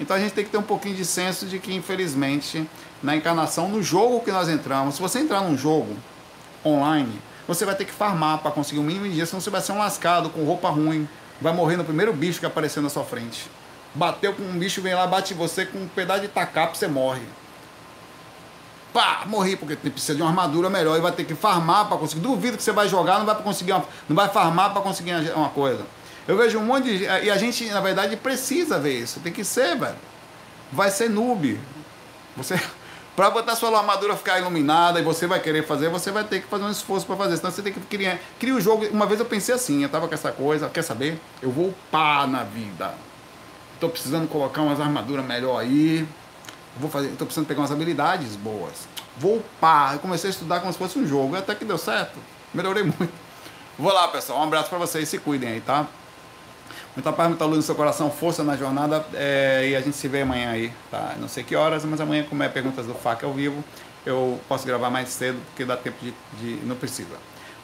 Então a gente tem que ter um pouquinho de senso de que, infelizmente, na encarnação, no jogo que nós entramos, se você entrar num jogo online, você vai ter que farmar para conseguir um mínimo de dia, senão você vai ser um lascado, com roupa ruim, vai morrer no primeiro bicho que aparecer na sua frente. Bateu com um bicho, vem lá, bate você com um pedaço de tacapo, você morre pá, morri, porque precisa de uma armadura melhor e vai ter que farmar para conseguir. Duvido que você vai jogar, não vai conseguir uma, não vai farmar para conseguir uma coisa. Eu vejo um monte de. E a gente, na verdade, precisa ver isso. Tem que ser, velho. Vai ser noob. Você. Para botar sua armadura ficar iluminada e você vai querer fazer, você vai ter que fazer um esforço para fazer. Senão você tem que criar. Cria o jogo. Uma vez eu pensei assim, eu tava com essa coisa, quer saber? Eu vou upar na vida. Tô precisando colocar umas armaduras melhor aí vou fazer, estou precisando pegar umas habilidades boas. Vou upar. Eu comecei a estudar como se fosse um jogo, até que deu certo. Melhorei muito. Vou lá, pessoal. Um abraço para vocês, se cuidem aí, tá? Muita paz, muita luz no seu coração, força na jornada é, e a gente se vê amanhã aí, tá? Não sei que horas, mas amanhã, como é perguntas do FAC ao vivo, eu posso gravar mais cedo, porque dá tempo de. de não precisa.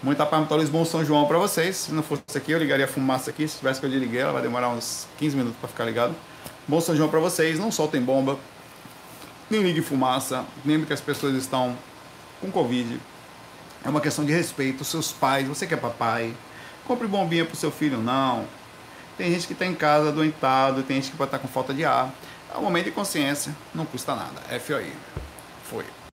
Muita paz, muita luz, bom São João para vocês. Se não fosse aqui, eu ligaria a fumaça aqui. Se tivesse que eu liguei, ela vai demorar uns 15 minutos para ficar ligado. Bom São João para vocês, não soltem bomba, nem ligue fumaça, lembre que as pessoas estão com Covid. É uma questão de respeito. Seus pais, você que é papai, compre bombinha pro seu filho, não. Tem gente que está em casa adoentado, tem gente que pode estar tá com falta de ar. É um momento de consciência, não custa nada. FOI. Foi.